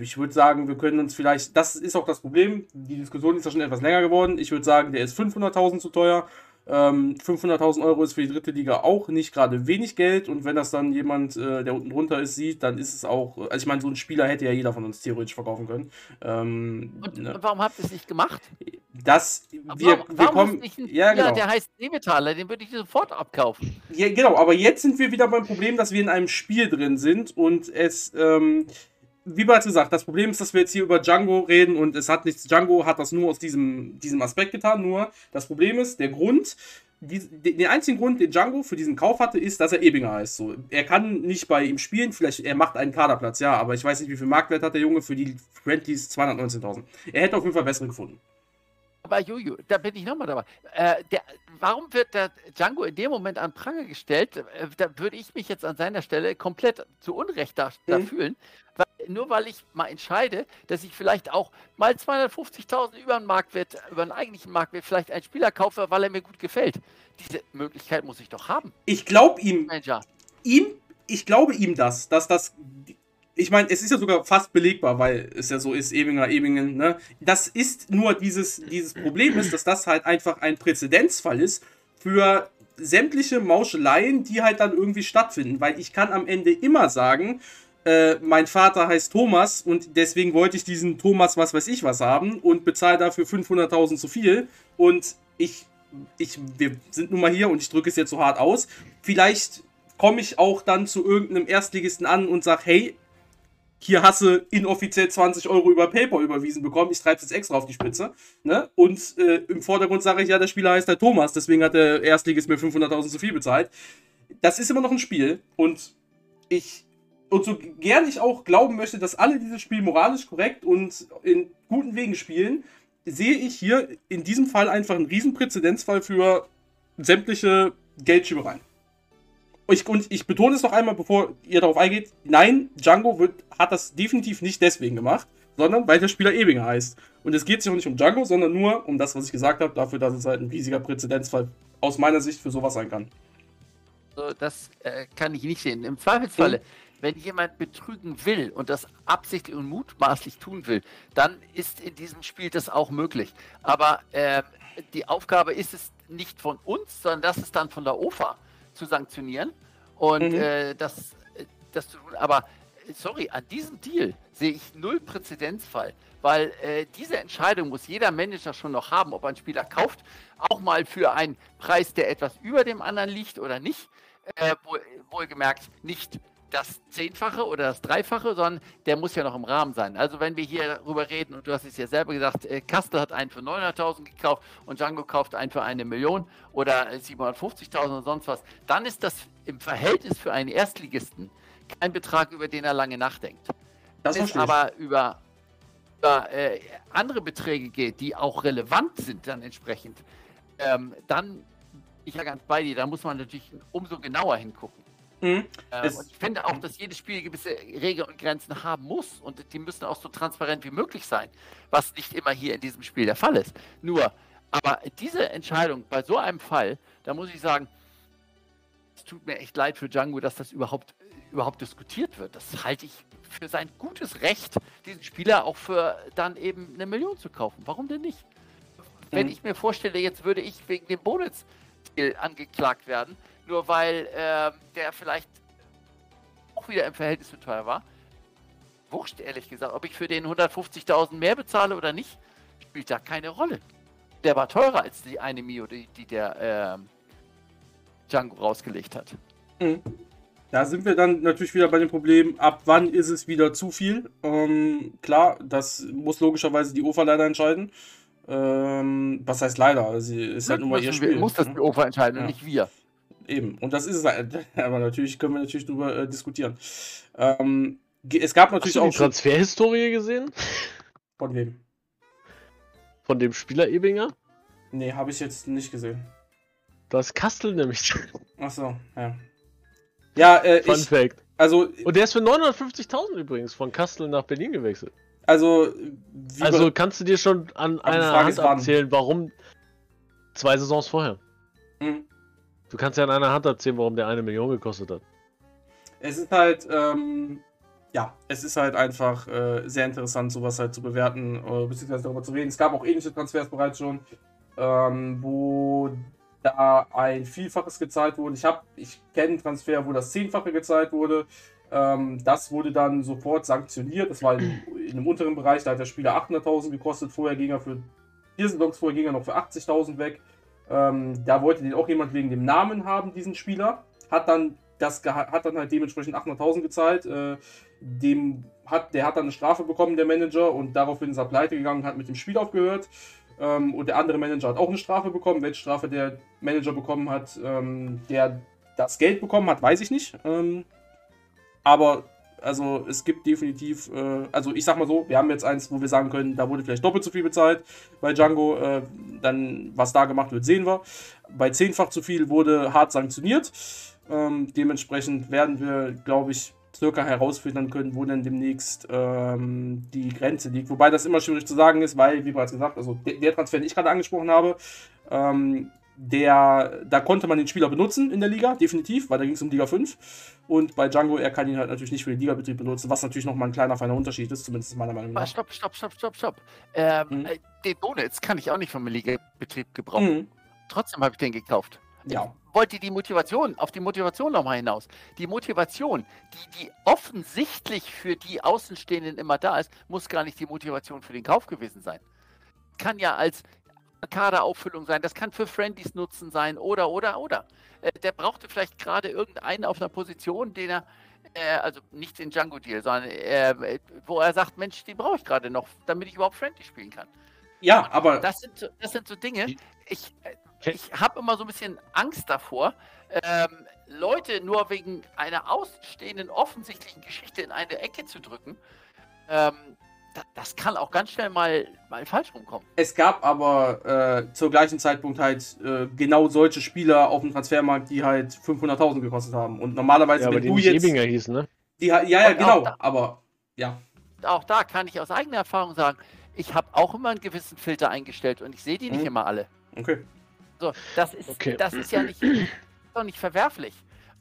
ich würde sagen, wir können uns vielleicht, das ist auch das Problem, die Diskussion ist ja schon etwas länger geworden. Ich würde sagen, der ist 500.000 zu teuer. Ähm, 500.000 Euro ist für die dritte Liga auch nicht gerade wenig Geld und wenn das dann jemand, äh, der unten drunter ist, sieht, dann ist es auch, also ich meine, so einen Spieler hätte ja jeder von uns theoretisch verkaufen können. Ähm, und, ne? warum habt ihr es nicht gemacht? Das, wir, warum, wir kommen, nicht ein, ja, genau. der heißt Nebetaler, den würde ich sofort abkaufen. Ja, genau, aber jetzt sind wir wieder beim Problem, dass wir in einem Spiel drin sind und es, ähm, wie bereits gesagt, das Problem ist, dass wir jetzt hier über Django reden und es hat nichts, Django hat das nur aus diesem, diesem Aspekt getan, nur das Problem ist, der Grund, die, den einzigen Grund, den Django für diesen Kauf hatte, ist, dass er Ebinger heißt. So, er kann nicht bei ihm spielen, vielleicht, er macht einen Kaderplatz, ja, aber ich weiß nicht, wie viel Marktwert hat der Junge für die Friendlies 219.000. Er hätte auf jeden Fall bessere gefunden. Aber Juju, da bin ich nochmal dabei. Äh, der, warum wird der Django in dem Moment an Pranger gestellt? Äh, da würde ich mich jetzt an seiner Stelle komplett zu Unrecht da, da mhm. fühlen. Weil, nur weil ich mal entscheide, dass ich vielleicht auch mal 250.000 über den Marktwert, über den eigentlichen Marktwert vielleicht einen Spieler kaufe, weil er mir gut gefällt. Diese Möglichkeit muss ich doch haben. Ich glaube ihm. Ihm, ich glaube ihm das, dass das ich meine, es ist ja sogar fast belegbar, weil es ja so ist, Ebinger, Ebingen, ne? Das ist nur dieses, dieses Problem ist, dass das halt einfach ein Präzedenzfall ist für sämtliche Mauscheleien, die halt dann irgendwie stattfinden, weil ich kann am Ende immer sagen, äh, mein Vater heißt Thomas und deswegen wollte ich diesen Thomas was weiß ich was haben und bezahle dafür 500.000 zu viel. Und ich, ich, wir sind nun mal hier und ich drücke es jetzt so hart aus, vielleicht komme ich auch dann zu irgendeinem Erstligisten an und sage, hey, hier hast du inoffiziell 20 Euro über PayPal überwiesen bekommen, ich treibe es jetzt extra auf die Spitze. Ne? Und äh, im Vordergrund sage ich, ja, der Spieler heißt halt Thomas, deswegen hat der Erstligist mir 500.000 zu viel bezahlt. Das ist immer noch ein Spiel und ich, und so gern ich auch glauben möchte, dass alle dieses Spiel moralisch korrekt und in guten Wegen spielen, sehe ich hier in diesem Fall einfach einen riesen Präzedenzfall für sämtliche Geldschiebereien ich, und ich betone es noch einmal, bevor ihr darauf eingeht, nein, Django wird, hat das definitiv nicht deswegen gemacht, sondern weil der Spieler Ebinger heißt. Und es geht sich auch nicht um Django, sondern nur um das, was ich gesagt habe, dafür, dass es halt ein riesiger Präzedenzfall aus meiner Sicht für sowas sein kann. Das äh, kann ich nicht sehen. Im Zweifelsfalle, mhm. wenn jemand betrügen will und das absichtlich und mutmaßlich tun will, dann ist in diesem Spiel das auch möglich. Aber äh, die Aufgabe ist es nicht von uns, sondern das ist dann von der OFA zu sanktionieren und mhm. äh, das, äh, das zu tun. Aber sorry, an diesem Deal sehe ich null Präzedenzfall, weil äh, diese Entscheidung muss jeder Manager schon noch haben, ob ein Spieler kauft, auch mal für einen Preis, der etwas über dem anderen liegt oder nicht. Äh, wohl, wohlgemerkt nicht das Zehnfache oder das Dreifache, sondern der muss ja noch im Rahmen sein. Also wenn wir hier darüber reden, und du hast es ja selber gesagt, äh, Kastel hat einen für 900.000 gekauft und Django kauft einen für eine Million oder 750.000 oder sonst was, dann ist das im Verhältnis für einen Erstligisten kein Betrag, über den er lange nachdenkt. Das ist aber über, über äh, andere Beträge geht, die auch relevant sind dann entsprechend, ähm, dann ich ja ganz bei dir, da muss man natürlich umso genauer hingucken. Mhm. Ähm, ich finde auch, dass jedes Spiel gewisse Regeln und Grenzen haben muss und die müssen auch so transparent wie möglich sein, was nicht immer hier in diesem Spiel der Fall ist. Nur, aber diese Entscheidung bei so einem Fall, da muss ich sagen, es tut mir echt leid für Django, dass das überhaupt, überhaupt diskutiert wird. Das halte ich für sein gutes Recht, diesen Spieler auch für dann eben eine Million zu kaufen. Warum denn nicht? Wenn mhm. ich mir vorstelle, jetzt würde ich wegen dem Bonus angeklagt werden, nur weil äh, der vielleicht auch wieder im Verhältnis zu teuer war. Wurscht, ehrlich gesagt, ob ich für den 150.000 mehr bezahle oder nicht, spielt da keine Rolle. Der war teurer als die eine Mio, die, die der äh, Django rausgelegt hat. Mhm. Da sind wir dann natürlich wieder bei dem Problem, ab wann ist es wieder zu viel? Ähm, klar, das muss logischerweise die OFA leider entscheiden. Ähm, was heißt leider? Also, ist halt nur mal ihr Spiel. Muss das die OFA entscheiden ja. und nicht wir. Eben, und das ist es halt. Aber natürlich können wir natürlich darüber äh, diskutieren. Ähm, es gab natürlich Hast du auch. die Transferhistorie gesehen? Von wem? Von dem Spieler Ebinger? Nee, habe ich jetzt nicht gesehen. Das Kastel nämlich. Achso, ja. Ja, äh, Fun ich, Fact. Also, und der ist für 950.000 übrigens von Kastel nach Berlin gewechselt. Also, also kannst du dir schon an einer Hand erzählen, warum zwei Saisons vorher? Mhm. Du kannst ja an einer Hand erzählen, warum der eine Million gekostet hat. Es ist halt, ähm, ja, es ist halt einfach äh, sehr interessant, sowas halt zu bewerten, äh, beziehungsweise darüber zu reden. Es gab auch ähnliche Transfers bereits schon, ähm, wo da ein Vielfaches gezahlt wurde. Ich, ich kenne einen Transfer, wo das Zehnfache gezahlt wurde. Ähm, das wurde dann sofort sanktioniert. Das war in, in einem unteren Bereich, da hat der Spieler 800.000 gekostet. Vorher ging er für vier Saisons vorher ging er noch für 80.000 weg. Ähm, da wollte den auch jemand wegen dem Namen haben, diesen Spieler. Hat dann das hat dann halt dementsprechend 800.000 gezahlt. Äh, dem hat, der hat dann eine Strafe bekommen, der Manager, und daraufhin ist er pleite gegangen hat mit dem Spiel aufgehört. Ähm, und der andere Manager hat auch eine Strafe bekommen. Welche Strafe der Manager bekommen hat, ähm, der das Geld bekommen hat, weiß ich nicht. Ähm, aber also es gibt definitiv, äh, also ich sag mal so, wir haben jetzt eins, wo wir sagen können, da wurde vielleicht doppelt so viel bezahlt bei Django. Äh, dann, was da gemacht wird, sehen wir. Bei zehnfach zu viel wurde hart sanktioniert. Ähm, dementsprechend werden wir, glaube ich, circa herausfiltern können, wo denn demnächst ähm, die Grenze liegt. Wobei das immer schwierig zu sagen ist, weil, wie bereits gesagt, also der, der Transfer, den ich gerade angesprochen habe, ähm, der, da konnte man den Spieler benutzen in der Liga, definitiv, weil da ging es um Liga 5. Und bei Django, er kann ihn halt natürlich nicht für den Ligabetrieb benutzen, was natürlich nochmal ein kleiner, feiner Unterschied ist, zumindest meiner Meinung nach. Stopp, stopp, stopp, stopp, stopp. Ähm, mhm. Äh, den Bonus kann ich auch nicht vom Ligabetrieb gebrauchen. Mhm. Trotzdem habe ich den gekauft. Ja. Ich wollte die Motivation, auf die Motivation nochmal hinaus. Die Motivation, die, die offensichtlich für die Außenstehenden immer da ist, muss gar nicht die Motivation für den Kauf gewesen sein. Kann ja als Kaderauffüllung sein, das kann für Friendlies nutzen sein oder, oder, oder. Äh, der brauchte vielleicht gerade irgendeinen auf einer Position, den er, äh, also nicht den Django-Deal, sondern äh, wo er sagt, Mensch, den brauche ich gerade noch, damit ich überhaupt Friendly spielen kann. Ja, aber. Das sind, das sind so Dinge, ich, ich habe immer so ein bisschen Angst davor, ähm, Leute nur wegen einer ausstehenden offensichtlichen Geschichte in eine Ecke zu drücken. Ähm, das kann auch ganz schnell mal, mal falsch rumkommen. Es gab aber äh, zur gleichen Zeitpunkt halt äh, genau solche Spieler auf dem Transfermarkt, die halt 500.000 gekostet haben. Und normalerweise, ja, wenn du jetzt. Ebinger hieß, ne? Die, ja, ja, genau. Da, aber ja. Auch da kann ich aus eigener Erfahrung sagen, ich habe auch immer einen gewissen Filter eingestellt und ich sehe die nicht mhm. immer alle. Okay. So, das ist, okay. das ist ja nicht, doch nicht verwerflich.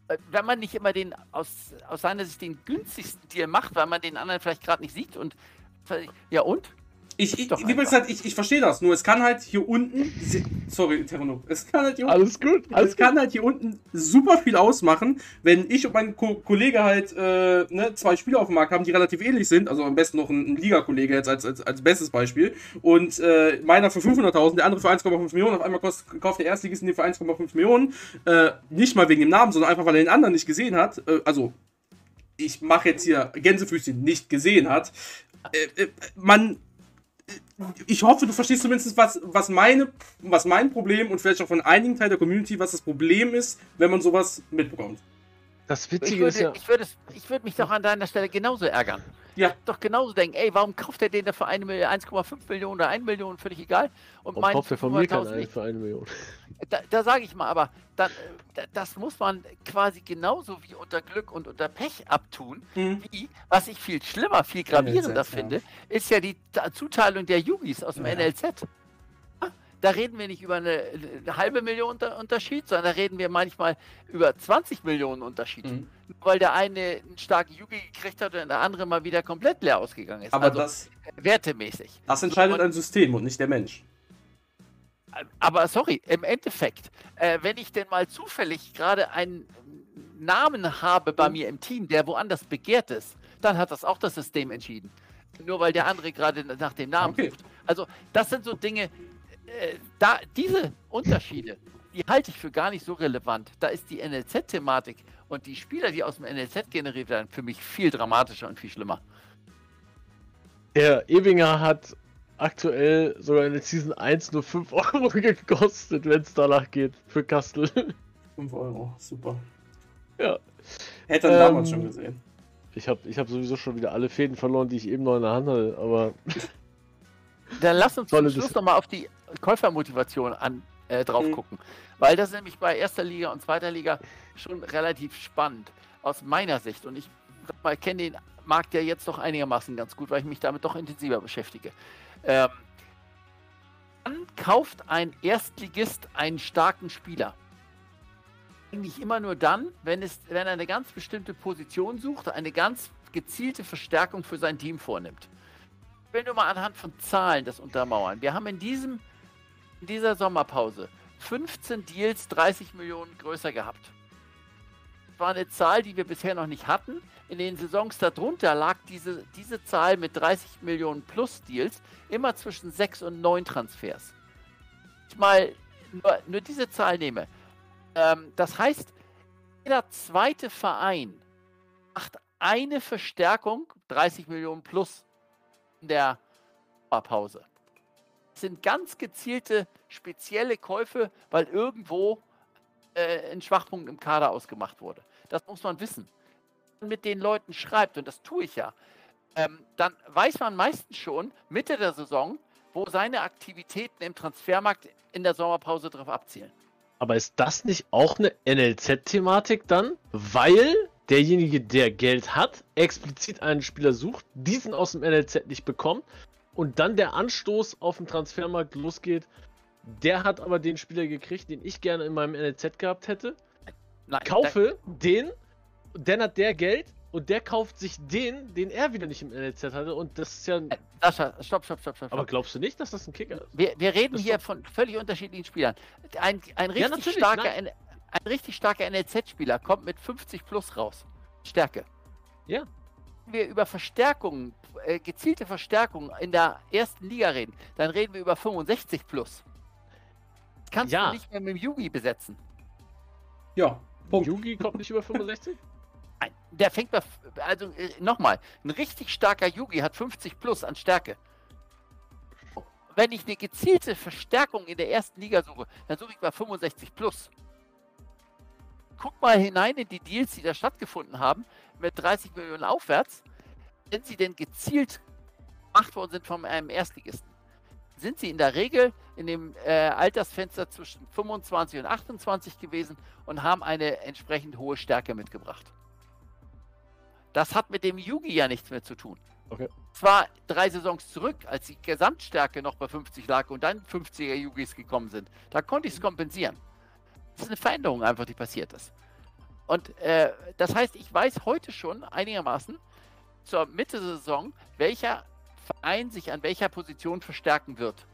Äh, wenn man nicht immer den aus, aus seiner Sicht den günstigsten Deal macht, weil man den anderen vielleicht gerade nicht sieht und ja und? Ich, ich, wie gesagt, ich, ich verstehe das, nur es kann halt hier unten, sorry, Terrano, es kann halt hier unten, alles gut, alles es kann halt hier unten super viel ausmachen, wenn ich und mein Ko Kollege halt äh, ne, zwei Spieler auf dem Markt haben, die relativ ähnlich sind, also am besten noch ein, ein Liga-Kollege jetzt als, als, als bestes Beispiel und äh, meiner für 500.000, der andere für 1,5 Millionen, auf einmal kost, kauft der Erstligist den für 1,5 Millionen, äh, nicht mal wegen dem Namen, sondern einfach, weil er den anderen nicht gesehen hat, äh, also ich mache jetzt hier Gänsefüßchen nicht gesehen hat, äh, äh, man ich hoffe, du verstehst zumindest, was, was, meine, was mein Problem und vielleicht auch von einigen Teilen der Community, was das Problem ist, wenn man sowas mitbekommt. Das Witzige ich würde, ist ja. Ich würde, ich würde mich doch an deiner Stelle genauso ärgern. Ja. Doch genauso denken, ey, warum kauft er den da für 1,5 Millionen oder 1 Million, völlig egal. Und warum kauft er von mir keinen für 1 Million? Da, da sage ich mal, aber dann, das muss man quasi genauso wie unter Glück und unter Pech abtun. Mhm. Wie, was ich viel schlimmer, viel gravierender NLZ, finde, ja. ist ja die Zuteilung der Yugis aus dem ja. NLZ da reden wir nicht über eine, eine halbe Million Unterschied, sondern da reden wir manchmal über 20 Millionen Unterschied. Mhm. Weil der eine einen starken Yugi gekriegt hat und der andere mal wieder komplett leer ausgegangen ist. Aber also, das. Wertemäßig. Das entscheidet und, ein System und nicht der Mensch. Aber sorry, im Endeffekt, äh, wenn ich denn mal zufällig gerade einen Namen habe bei mhm. mir im Team, der woanders begehrt ist, dann hat das auch das System entschieden. Nur weil der andere gerade nach dem Namen okay. sucht. Also, das sind so Dinge, äh, da, diese Unterschiede, die halte ich für gar nicht so relevant. Da ist die NLZ-Thematik und die Spieler, die aus dem NLZ generiert werden, für mich viel dramatischer und viel schlimmer. Der Ebinger hat aktuell sogar in der Season 1 nur 5 Euro gekostet, wenn es danach geht, für Kastel. 5 Euro, super. Ja. Hätte er ähm, damals schon gesehen. Ich habe ich hab sowieso schon wieder alle Fäden verloren, die ich eben noch in der Hand hatte, aber. Dann lass uns zum Schluss nochmal auf die Käufermotivation an, äh, drauf mhm. gucken. Weil das ist nämlich bei erster Liga und zweiter Liga schon relativ spannend aus meiner Sicht. Und ich kenne den Markt ja jetzt doch einigermaßen ganz gut, weil ich mich damit doch intensiver beschäftige. Ähm, dann kauft ein Erstligist einen starken Spieler. Eigentlich immer nur dann, wenn, es, wenn er eine ganz bestimmte Position sucht, eine ganz gezielte Verstärkung für sein Team vornimmt. Ich will nur mal anhand von Zahlen das untermauern. Wir haben in diesem in dieser Sommerpause 15 Deals 30 Millionen größer gehabt. Das war eine Zahl, die wir bisher noch nicht hatten. In den Saisons darunter lag diese, diese Zahl mit 30 Millionen plus Deals immer zwischen 6 und 9 Transfers. Ich mal nur, nur diese Zahl nehme. Ähm, das heißt, jeder zweite Verein macht eine Verstärkung, 30 Millionen plus in der Pause. Sind ganz gezielte, spezielle Käufe, weil irgendwo äh, ein Schwachpunkt im Kader ausgemacht wurde. Das muss man wissen. Wenn man mit den Leuten schreibt, und das tue ich ja, ähm, dann weiß man meistens schon Mitte der Saison, wo seine Aktivitäten im Transfermarkt in der Sommerpause darauf abzielen. Aber ist das nicht auch eine NLZ-Thematik dann? Weil derjenige, der Geld hat, explizit einen Spieler sucht, diesen aus dem NLZ nicht bekommt und dann der Anstoß auf dem Transfermarkt losgeht. Der hat aber den Spieler gekriegt, den ich gerne in meinem NLZ gehabt hätte. Nein, Kaufe den, dann hat der Geld und der kauft sich den, den er wieder nicht im NLZ hatte. Und das ist ja. Ein... Sascha, stopp, stopp, stopp, stopp. Aber glaubst du nicht, dass das ein Kicker ist? Wir, wir reden hier von völlig unterschiedlichen Spielern. Ein, ein richtig ja, starker, ein, ein richtig starker NLZ-Spieler kommt mit 50 plus raus. Stärke. Ja. Wenn wir über Verstärkungen, äh, gezielte Verstärkungen in der ersten Liga reden, dann reden wir über 65 plus. Das kannst ja. du nicht mehr mit dem Yugi besetzen. Ja, Punkt. Yugi kommt nicht über 65? Nein, der fängt bei, also äh, nochmal, ein richtig starker Yugi hat 50 plus an Stärke. Wenn ich eine gezielte Verstärkung in der ersten Liga suche, dann suche ich bei 65 plus. Guck mal hinein in die Deals, die da stattgefunden haben, mit 30 Millionen aufwärts. Wenn sie denn gezielt gemacht worden sind von einem Erstligisten, sind sie in der Regel in dem äh, Altersfenster zwischen 25 und 28 gewesen und haben eine entsprechend hohe Stärke mitgebracht. Das hat mit dem Yugi ja nichts mehr zu tun. Okay. Zwar drei Saisons zurück, als die Gesamtstärke noch bei 50 lag und dann 50er Yugis gekommen sind. Da konnte ich es kompensieren. Das ist eine Veränderung einfach, die passiert ist. Und äh, das heißt, ich weiß heute schon einigermaßen zur Mitte der Saison, welcher Verein sich an welcher Position verstärken wird.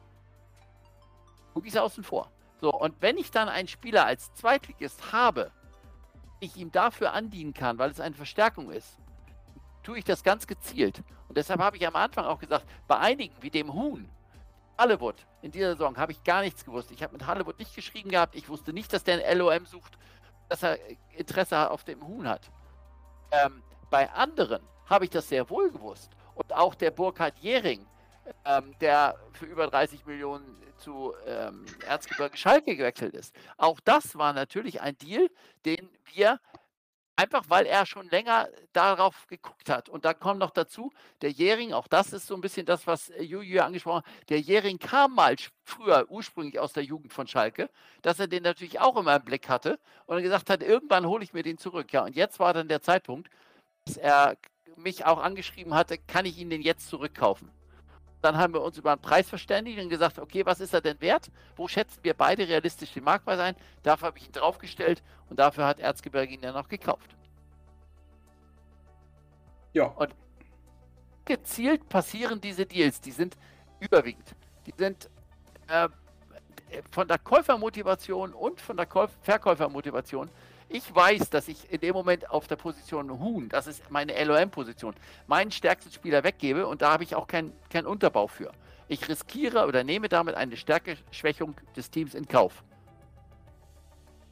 Gucke ich es außen vor. So, und wenn ich dann einen Spieler als Zweitligist habe, ich ihm dafür andienen kann, weil es eine Verstärkung ist, tue ich das ganz gezielt. Und deshalb habe ich am Anfang auch gesagt, bei einigen wie dem Huhn, Hollywood, in dieser Saison habe ich gar nichts gewusst. Ich habe mit Hollywood nicht geschrieben gehabt. Ich wusste nicht, dass der ein LOM sucht, dass er Interesse auf dem Huhn hat. Ähm, bei anderen habe ich das sehr wohl gewusst. Und auch der Burkhard Jering, ähm, der für über 30 Millionen zu ähm, Erzgebirge Schalke gewechselt ist. Auch das war natürlich ein Deal, den wir Einfach weil er schon länger darauf geguckt hat. Und da kommt noch dazu, der Jähring, auch das ist so ein bisschen das, was äh, Juju angesprochen hat, der Jähring kam mal früher ursprünglich aus der Jugend von Schalke, dass er den natürlich auch immer im Blick hatte und gesagt hat, irgendwann hole ich mir den zurück. Ja, und jetzt war dann der Zeitpunkt, dass er mich auch angeschrieben hatte, kann ich ihn denn jetzt zurückkaufen? Dann haben wir uns über einen Preis verständigt und gesagt, okay, was ist er denn wert? Wo schätzen wir beide realistisch den Marktpreis ein? Dafür habe ich ihn draufgestellt und dafür hat Erzgebirge ihn ja noch gekauft. Ja. Und gezielt passieren diese Deals, die sind überwiegend. Die sind äh, von der Käufermotivation und von der Käuf Verkäufermotivation ich weiß, dass ich in dem Moment auf der Position Huhn, das ist meine LOM-Position, meinen stärksten Spieler weggebe und da habe ich auch keinen kein Unterbau für. Ich riskiere oder nehme damit eine Stärkeschwächung des Teams in Kauf.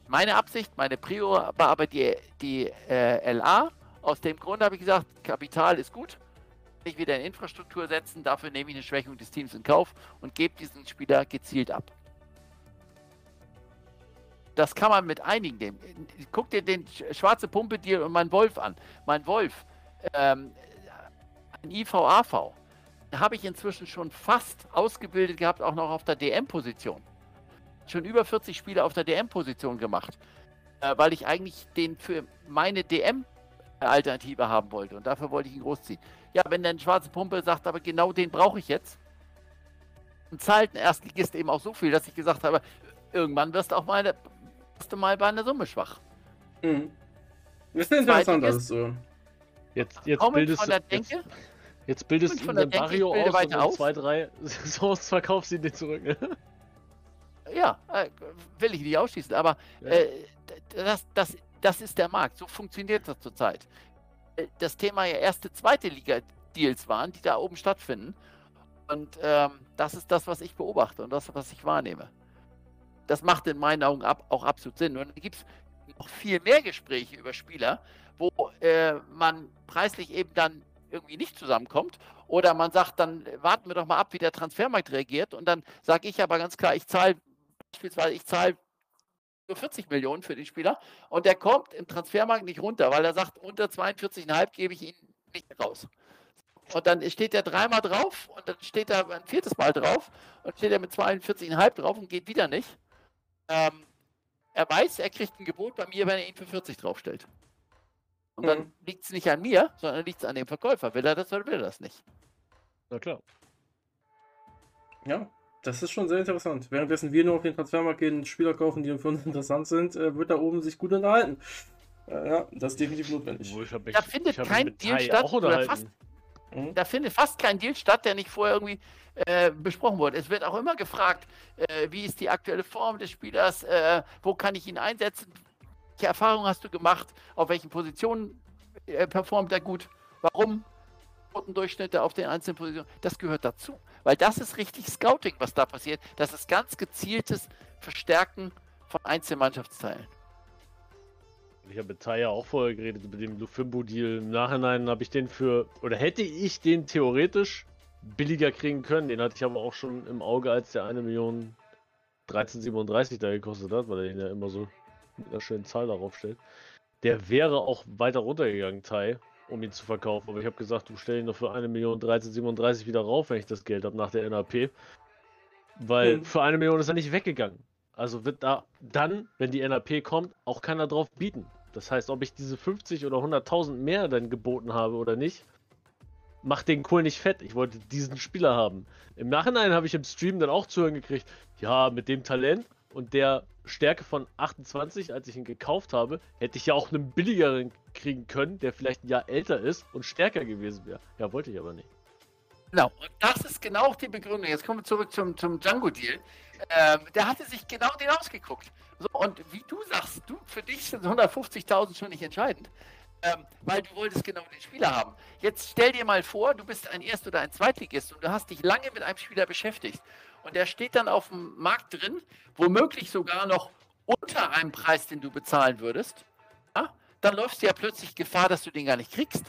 Meine Absicht, meine Prior war aber die, die äh, LA. Aus dem Grund habe ich gesagt, Kapital ist gut. Ich wieder in Infrastruktur setzen, dafür nehme ich eine Schwächung des Teams in Kauf und gebe diesen Spieler gezielt ab. Das kann man mit einigen nehmen. Guck dir den schwarze Pumpe-Deal und mein Wolf an. Mein Wolf, ähm, ein IVAV, habe ich inzwischen schon fast ausgebildet gehabt, auch noch auf der DM-Position. Schon über 40 Spiele auf der DM-Position gemacht, äh, weil ich eigentlich den für meine DM-Alternative haben wollte und dafür wollte ich ihn großziehen. Ja, wenn der schwarze Pumpe sagt, aber genau den brauche ich jetzt, und zahlt ein Erstligist eben auch so viel, dass ich gesagt habe, irgendwann wirst du auch mal erste Mal bei einer Summe schwach. Mhm. Das ist interessant, dass es so. Jetzt, jetzt bildest von der Denke. Jetzt, jetzt bildest du den Barrio aus und in zwei, drei Saisons verkaufst du den zurück. ja, äh, will ich nicht ausschließen, aber ja. äh, das, das, das ist der Markt. So funktioniert das zurzeit. Äh, das Thema ja erste, zweite Liga-Deals waren, die da oben stattfinden. Und ähm, das ist das, was ich beobachte und das, was ich wahrnehme. Das macht in meinen Augen ab, auch absolut Sinn. Und dann gibt es noch viel mehr Gespräche über Spieler, wo äh, man preislich eben dann irgendwie nicht zusammenkommt. Oder man sagt, dann warten wir doch mal ab, wie der Transfermarkt reagiert. Und dann sage ich aber ganz klar, ich zahle beispielsweise, ich zahle nur 40 Millionen für den Spieler und der kommt im Transfermarkt nicht runter, weil er sagt, unter 42,5 gebe ich ihn nicht raus. Und dann steht er dreimal drauf und dann steht er ein viertes Mal drauf und steht er mit 42,5 drauf und geht wieder nicht. Ähm, er weiß, er kriegt ein Gebot bei mir, wenn er ihn für 40 draufstellt. Und mhm. dann liegt es nicht an mir, sondern liegt es an dem Verkäufer. Will er das oder will er das nicht? Na klar. Ja, das ist schon sehr interessant. Währenddessen wir nur auf den Transfermarkt gehen, Spieler kaufen, die für uns interessant sind, äh, wird da oben sich gut unterhalten. Äh, ja, das ist definitiv notwendig. da findet kein Deal statt, oder fast, mhm. da findet fast kein Deal statt, der nicht vorher irgendwie äh, besprochen wurde. Es wird auch immer gefragt, äh, wie ist die aktuelle Form des Spielers, äh, wo kann ich ihn einsetzen, welche Erfahrungen hast du gemacht, auf welchen Positionen äh, performt er gut, warum, Durchschnitte auf den einzelnen Positionen, das gehört dazu. Weil das ist richtig Scouting, was da passiert. Das ist ganz gezieltes Verstärken von Einzelmannschaftsteilen. Ich habe mit Taya auch vorher geredet über den Lufimbo-Deal. Im Nachhinein habe ich den für, oder hätte ich den theoretisch billiger kriegen können. Den hatte ich aber auch schon im Auge, als der 1 Million 1337 da gekostet hat, weil er den ja immer so mit einer schönen Zahl darauf stellt. Der wäre auch weiter runtergegangen, Tai, um ihn zu verkaufen. Aber ich habe gesagt, du stell ihn doch für 1 Million 1337 wieder rauf, wenn ich das Geld habe nach der NAP. Weil mhm. für eine Million ist er nicht weggegangen. Also wird da dann, wenn die NAP kommt, auch keiner drauf bieten. Das heißt, ob ich diese 50 oder 100.000 mehr dann geboten habe oder nicht, macht den Kohl nicht fett. Ich wollte diesen Spieler haben. Im Nachhinein habe ich im Stream dann auch zuhören gekriegt, ja, mit dem Talent und der Stärke von 28, als ich ihn gekauft habe, hätte ich ja auch einen billigeren kriegen können, der vielleicht ein Jahr älter ist und stärker gewesen wäre. Ja, wollte ich aber nicht. Genau, und das ist genau die Begründung. Jetzt kommen wir zurück zum, zum Django-Deal. Ähm, der hatte sich genau den ausgeguckt. So, und wie du sagst, du, für dich sind 150.000 schon nicht entscheidend ähm, weil du wolltest genau den Spieler haben. Jetzt stell dir mal vor, du bist ein Erst- oder ein Zweitligist und du hast dich lange mit einem Spieler beschäftigt und der steht dann auf dem Markt drin, womöglich sogar noch unter einem Preis, den du bezahlen würdest. Ja? Dann läufst du ja plötzlich Gefahr, dass du den gar nicht kriegst.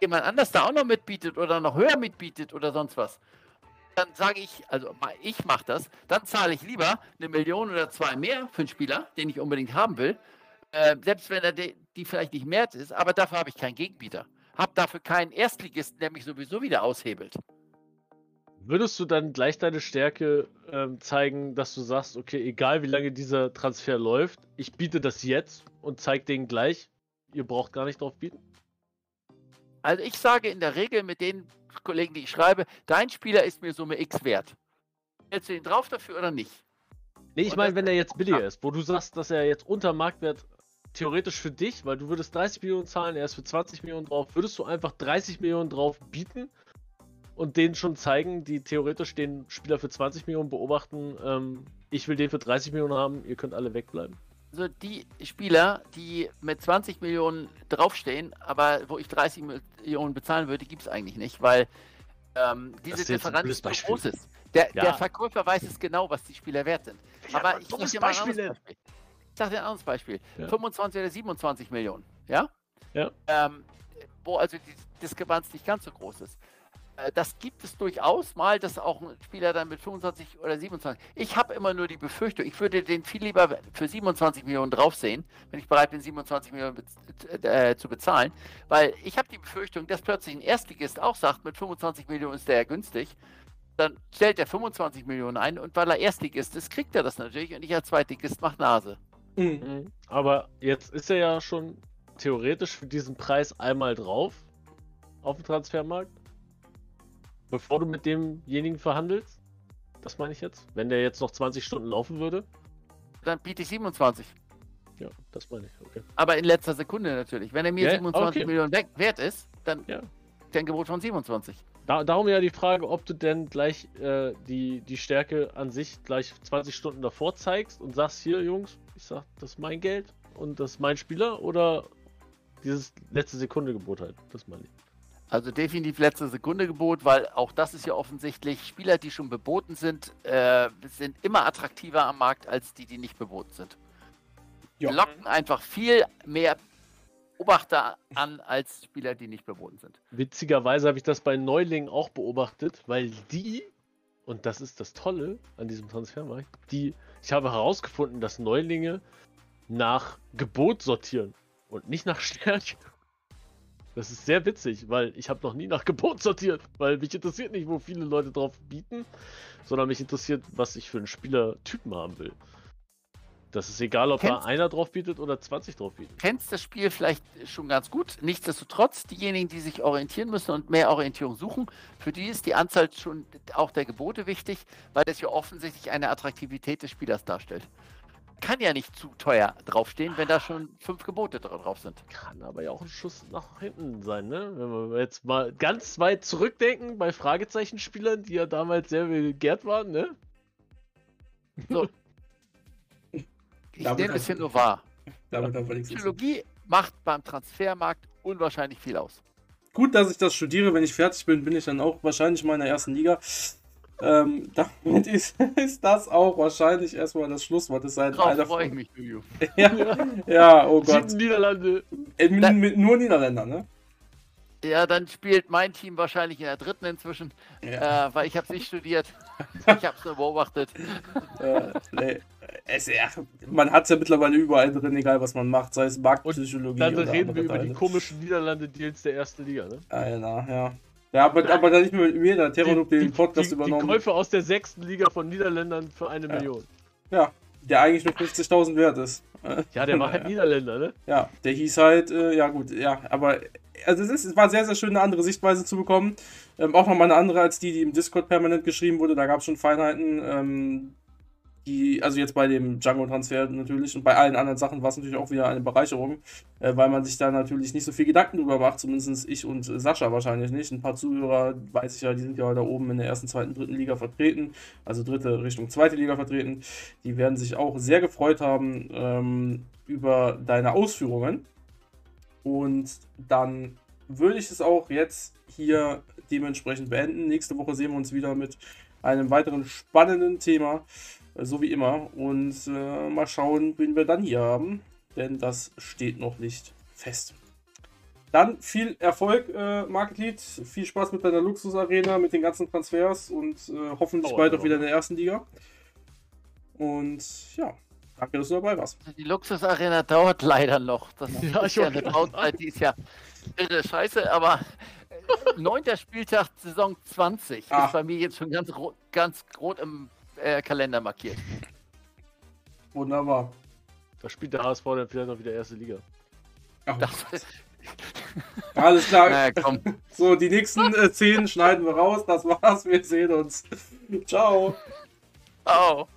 Jemand anders da auch noch mitbietet oder noch höher mitbietet oder sonst was dann sage ich, also ich mache das, dann zahle ich lieber eine Million oder zwei mehr für einen Spieler, den ich unbedingt haben will, äh, selbst wenn er die, die, vielleicht nicht mehr ist, aber dafür habe ich keinen Gegenbieter. Habe dafür keinen Erstligisten, der mich sowieso wieder aushebelt. Würdest du dann gleich deine Stärke ähm, zeigen, dass du sagst, okay, egal wie lange dieser Transfer läuft, ich biete das jetzt und zeige denen gleich, ihr braucht gar nicht drauf bieten? Also ich sage in der Regel mit den Kollegen, die ich schreibe, dein Spieler ist mir Summe X wert. Hältst du ihn drauf dafür oder nicht? Nee, ich meine, wenn er jetzt billiger ist, wo du sagst, dass er jetzt unter Marktwert theoretisch für dich, weil du würdest 30 Millionen zahlen, er ist für 20 Millionen drauf, würdest du einfach 30 Millionen drauf bieten und denen schon zeigen, die theoretisch den Spieler für 20 Millionen beobachten, ähm, ich will den für 30 Millionen haben, ihr könnt alle wegbleiben? Also die Spieler, die mit 20 Millionen draufstehen, aber wo ich 30 Millionen bezahlen würde, gibt es eigentlich nicht, weil ähm, diese Differenz so groß ist. Der, ja. der, Verkäufer weiß es genau, was die Spieler wert sind. Ja, aber ich gebe dir mal ein anderes Beispiel sage dir ein anderes Beispiel. Ja. 25 oder 27 Millionen, ja? Ja. Ähm, wo also die Diskrepanz nicht ganz so groß ist. Äh, das gibt es durchaus mal, dass auch ein Spieler dann mit 25 oder 27. Ich habe immer nur die Befürchtung, ich würde den viel lieber für 27 Millionen drauf sehen, wenn ich bereit bin, 27 Millionen bez äh, zu bezahlen, weil ich habe die Befürchtung, dass plötzlich ein Erstligist auch sagt, mit 25 Millionen ist der ja günstig. Dann stellt er 25 Millionen ein und weil er Erstligist ist, kriegt er das natürlich und ich als Zweitligist mache Nase. Mhm. mhm. Aber jetzt ist er ja schon theoretisch für diesen Preis einmal drauf auf dem Transfermarkt. Bevor du mit demjenigen verhandelst. Das meine ich jetzt. Wenn der jetzt noch 20 Stunden laufen würde. Dann biete ich 27. Ja, das meine ich, okay. Aber in letzter Sekunde natürlich. Wenn er mir ja, 27 okay. Millionen wert ist, dann ja. Gebot von 27. Da, darum ja die Frage, ob du denn gleich äh, die, die Stärke an sich gleich 20 Stunden davor zeigst und sagst, hier Jungs, ich sag, das ist mein Geld und das ist mein Spieler oder dieses letzte Sekunde Gebot halt, das meine ich. Also definitiv letzte Sekunde Gebot, weil auch das ist ja offensichtlich, Spieler, die schon beboten sind, äh, sind immer attraktiver am Markt als die, die nicht beboten sind. Ja. Locken einfach viel mehr Beobachter an als Spieler, die nicht beboten sind. Witzigerweise habe ich das bei Neulingen auch beobachtet, weil die, und das ist das Tolle an diesem Transfermarkt, die, ich habe herausgefunden, dass Neulinge nach Gebot sortieren und nicht nach Stärke. Das ist sehr witzig, weil ich habe noch nie nach Gebot sortiert, weil mich interessiert nicht, wo viele Leute drauf bieten, sondern mich interessiert, was ich für einen Spielertypen haben will. Das ist egal, ob kennst, da einer drauf bietet oder 20 drauf bietet. Kennst das Spiel vielleicht schon ganz gut. Nichtsdestotrotz, diejenigen, die sich orientieren müssen und mehr Orientierung suchen, für die ist die Anzahl schon auch der Gebote wichtig, weil das ja offensichtlich eine Attraktivität des Spielers darstellt kann ja nicht zu teuer draufstehen, wenn da schon fünf Gebote drauf sind. Kann aber ja auch ein Schuss nach hinten sein, ne? Wenn wir jetzt mal ganz weit zurückdenken bei Fragezeichenspielern, die ja damals sehr begehrt waren, ne? So. Ich nehme es hier nur wahr. Psychologie macht beim Transfermarkt unwahrscheinlich viel aus. Gut, dass ich das studiere. Wenn ich fertig bin, bin ich dann auch wahrscheinlich mal in der ersten Liga. Ähm, damit ist, ist das auch wahrscheinlich erstmal das Schlusswort. Das ist Darauf freue ich mich, Julio. ja, ja, oh Gott. Sieben Niederlande. Äh, mit, nur Niederländer, ne? Ja, dann spielt mein Team wahrscheinlich in der dritten inzwischen, ja. äh, weil ich habe es nicht studiert. ich habe es nur beobachtet. äh, nee. es, ja, man hat es ja mittlerweile überall drin, egal was man macht, sei es Marktpsychologie oder Dann reden wir über Teile. die komischen Niederlande-Deals der ersten Liga, ne? Einer, ja. Ja, aber, aber dann nicht mehr mit mir, da Terranub den Podcast die, übernommen. Die Käufe aus der sechsten Liga von Niederländern für eine ja. Million. Ja, der eigentlich nur 50.000 wert ist. Ja, der war halt Niederländer, ne? Ja, der hieß halt, äh, ja gut, ja, aber also es, ist, es war sehr, sehr schön, eine andere Sichtweise zu bekommen. Ähm, auch nochmal eine andere als die, die im Discord permanent geschrieben wurde. Da gab es schon Feinheiten. Ähm, die, also jetzt bei dem Django-Transfer natürlich und bei allen anderen Sachen war es natürlich auch wieder eine Bereicherung, äh, weil man sich da natürlich nicht so viel Gedanken drüber macht, zumindest ich und Sascha wahrscheinlich nicht. Ein paar Zuhörer, weiß ich ja, die sind ja da oben in der ersten, zweiten, dritten Liga vertreten, also dritte Richtung zweite Liga vertreten. Die werden sich auch sehr gefreut haben ähm, über deine Ausführungen. Und dann würde ich es auch jetzt hier dementsprechend beenden. Nächste Woche sehen wir uns wieder mit einem weiteren spannenden Thema so wie immer. Und äh, mal schauen, wen wir dann hier haben. Denn das steht noch nicht fest. Dann viel Erfolg, äh, Market Viel Spaß mit deiner Luxusarena, mit den ganzen Transfers und äh, hoffentlich oh, bald auch wieder in der ersten Liga. Und ja, danke, dass du dabei warst. Die Luxusarena dauert leider noch. Das ja, ist ja eine Trauzeit, die ist ja irre scheiße, aber äh, neunter Spieltag Saison 20 Ach. ist bei mir jetzt schon ganz, ganz rot im äh, Kalender markiert. Wunderbar. Da spielt der HSV dann vielleicht noch wieder erste Liga. Ach, Alles klar. Naja, so, die nächsten äh, 10 schneiden wir raus. Das war's. Wir sehen uns. Ciao. Ciao.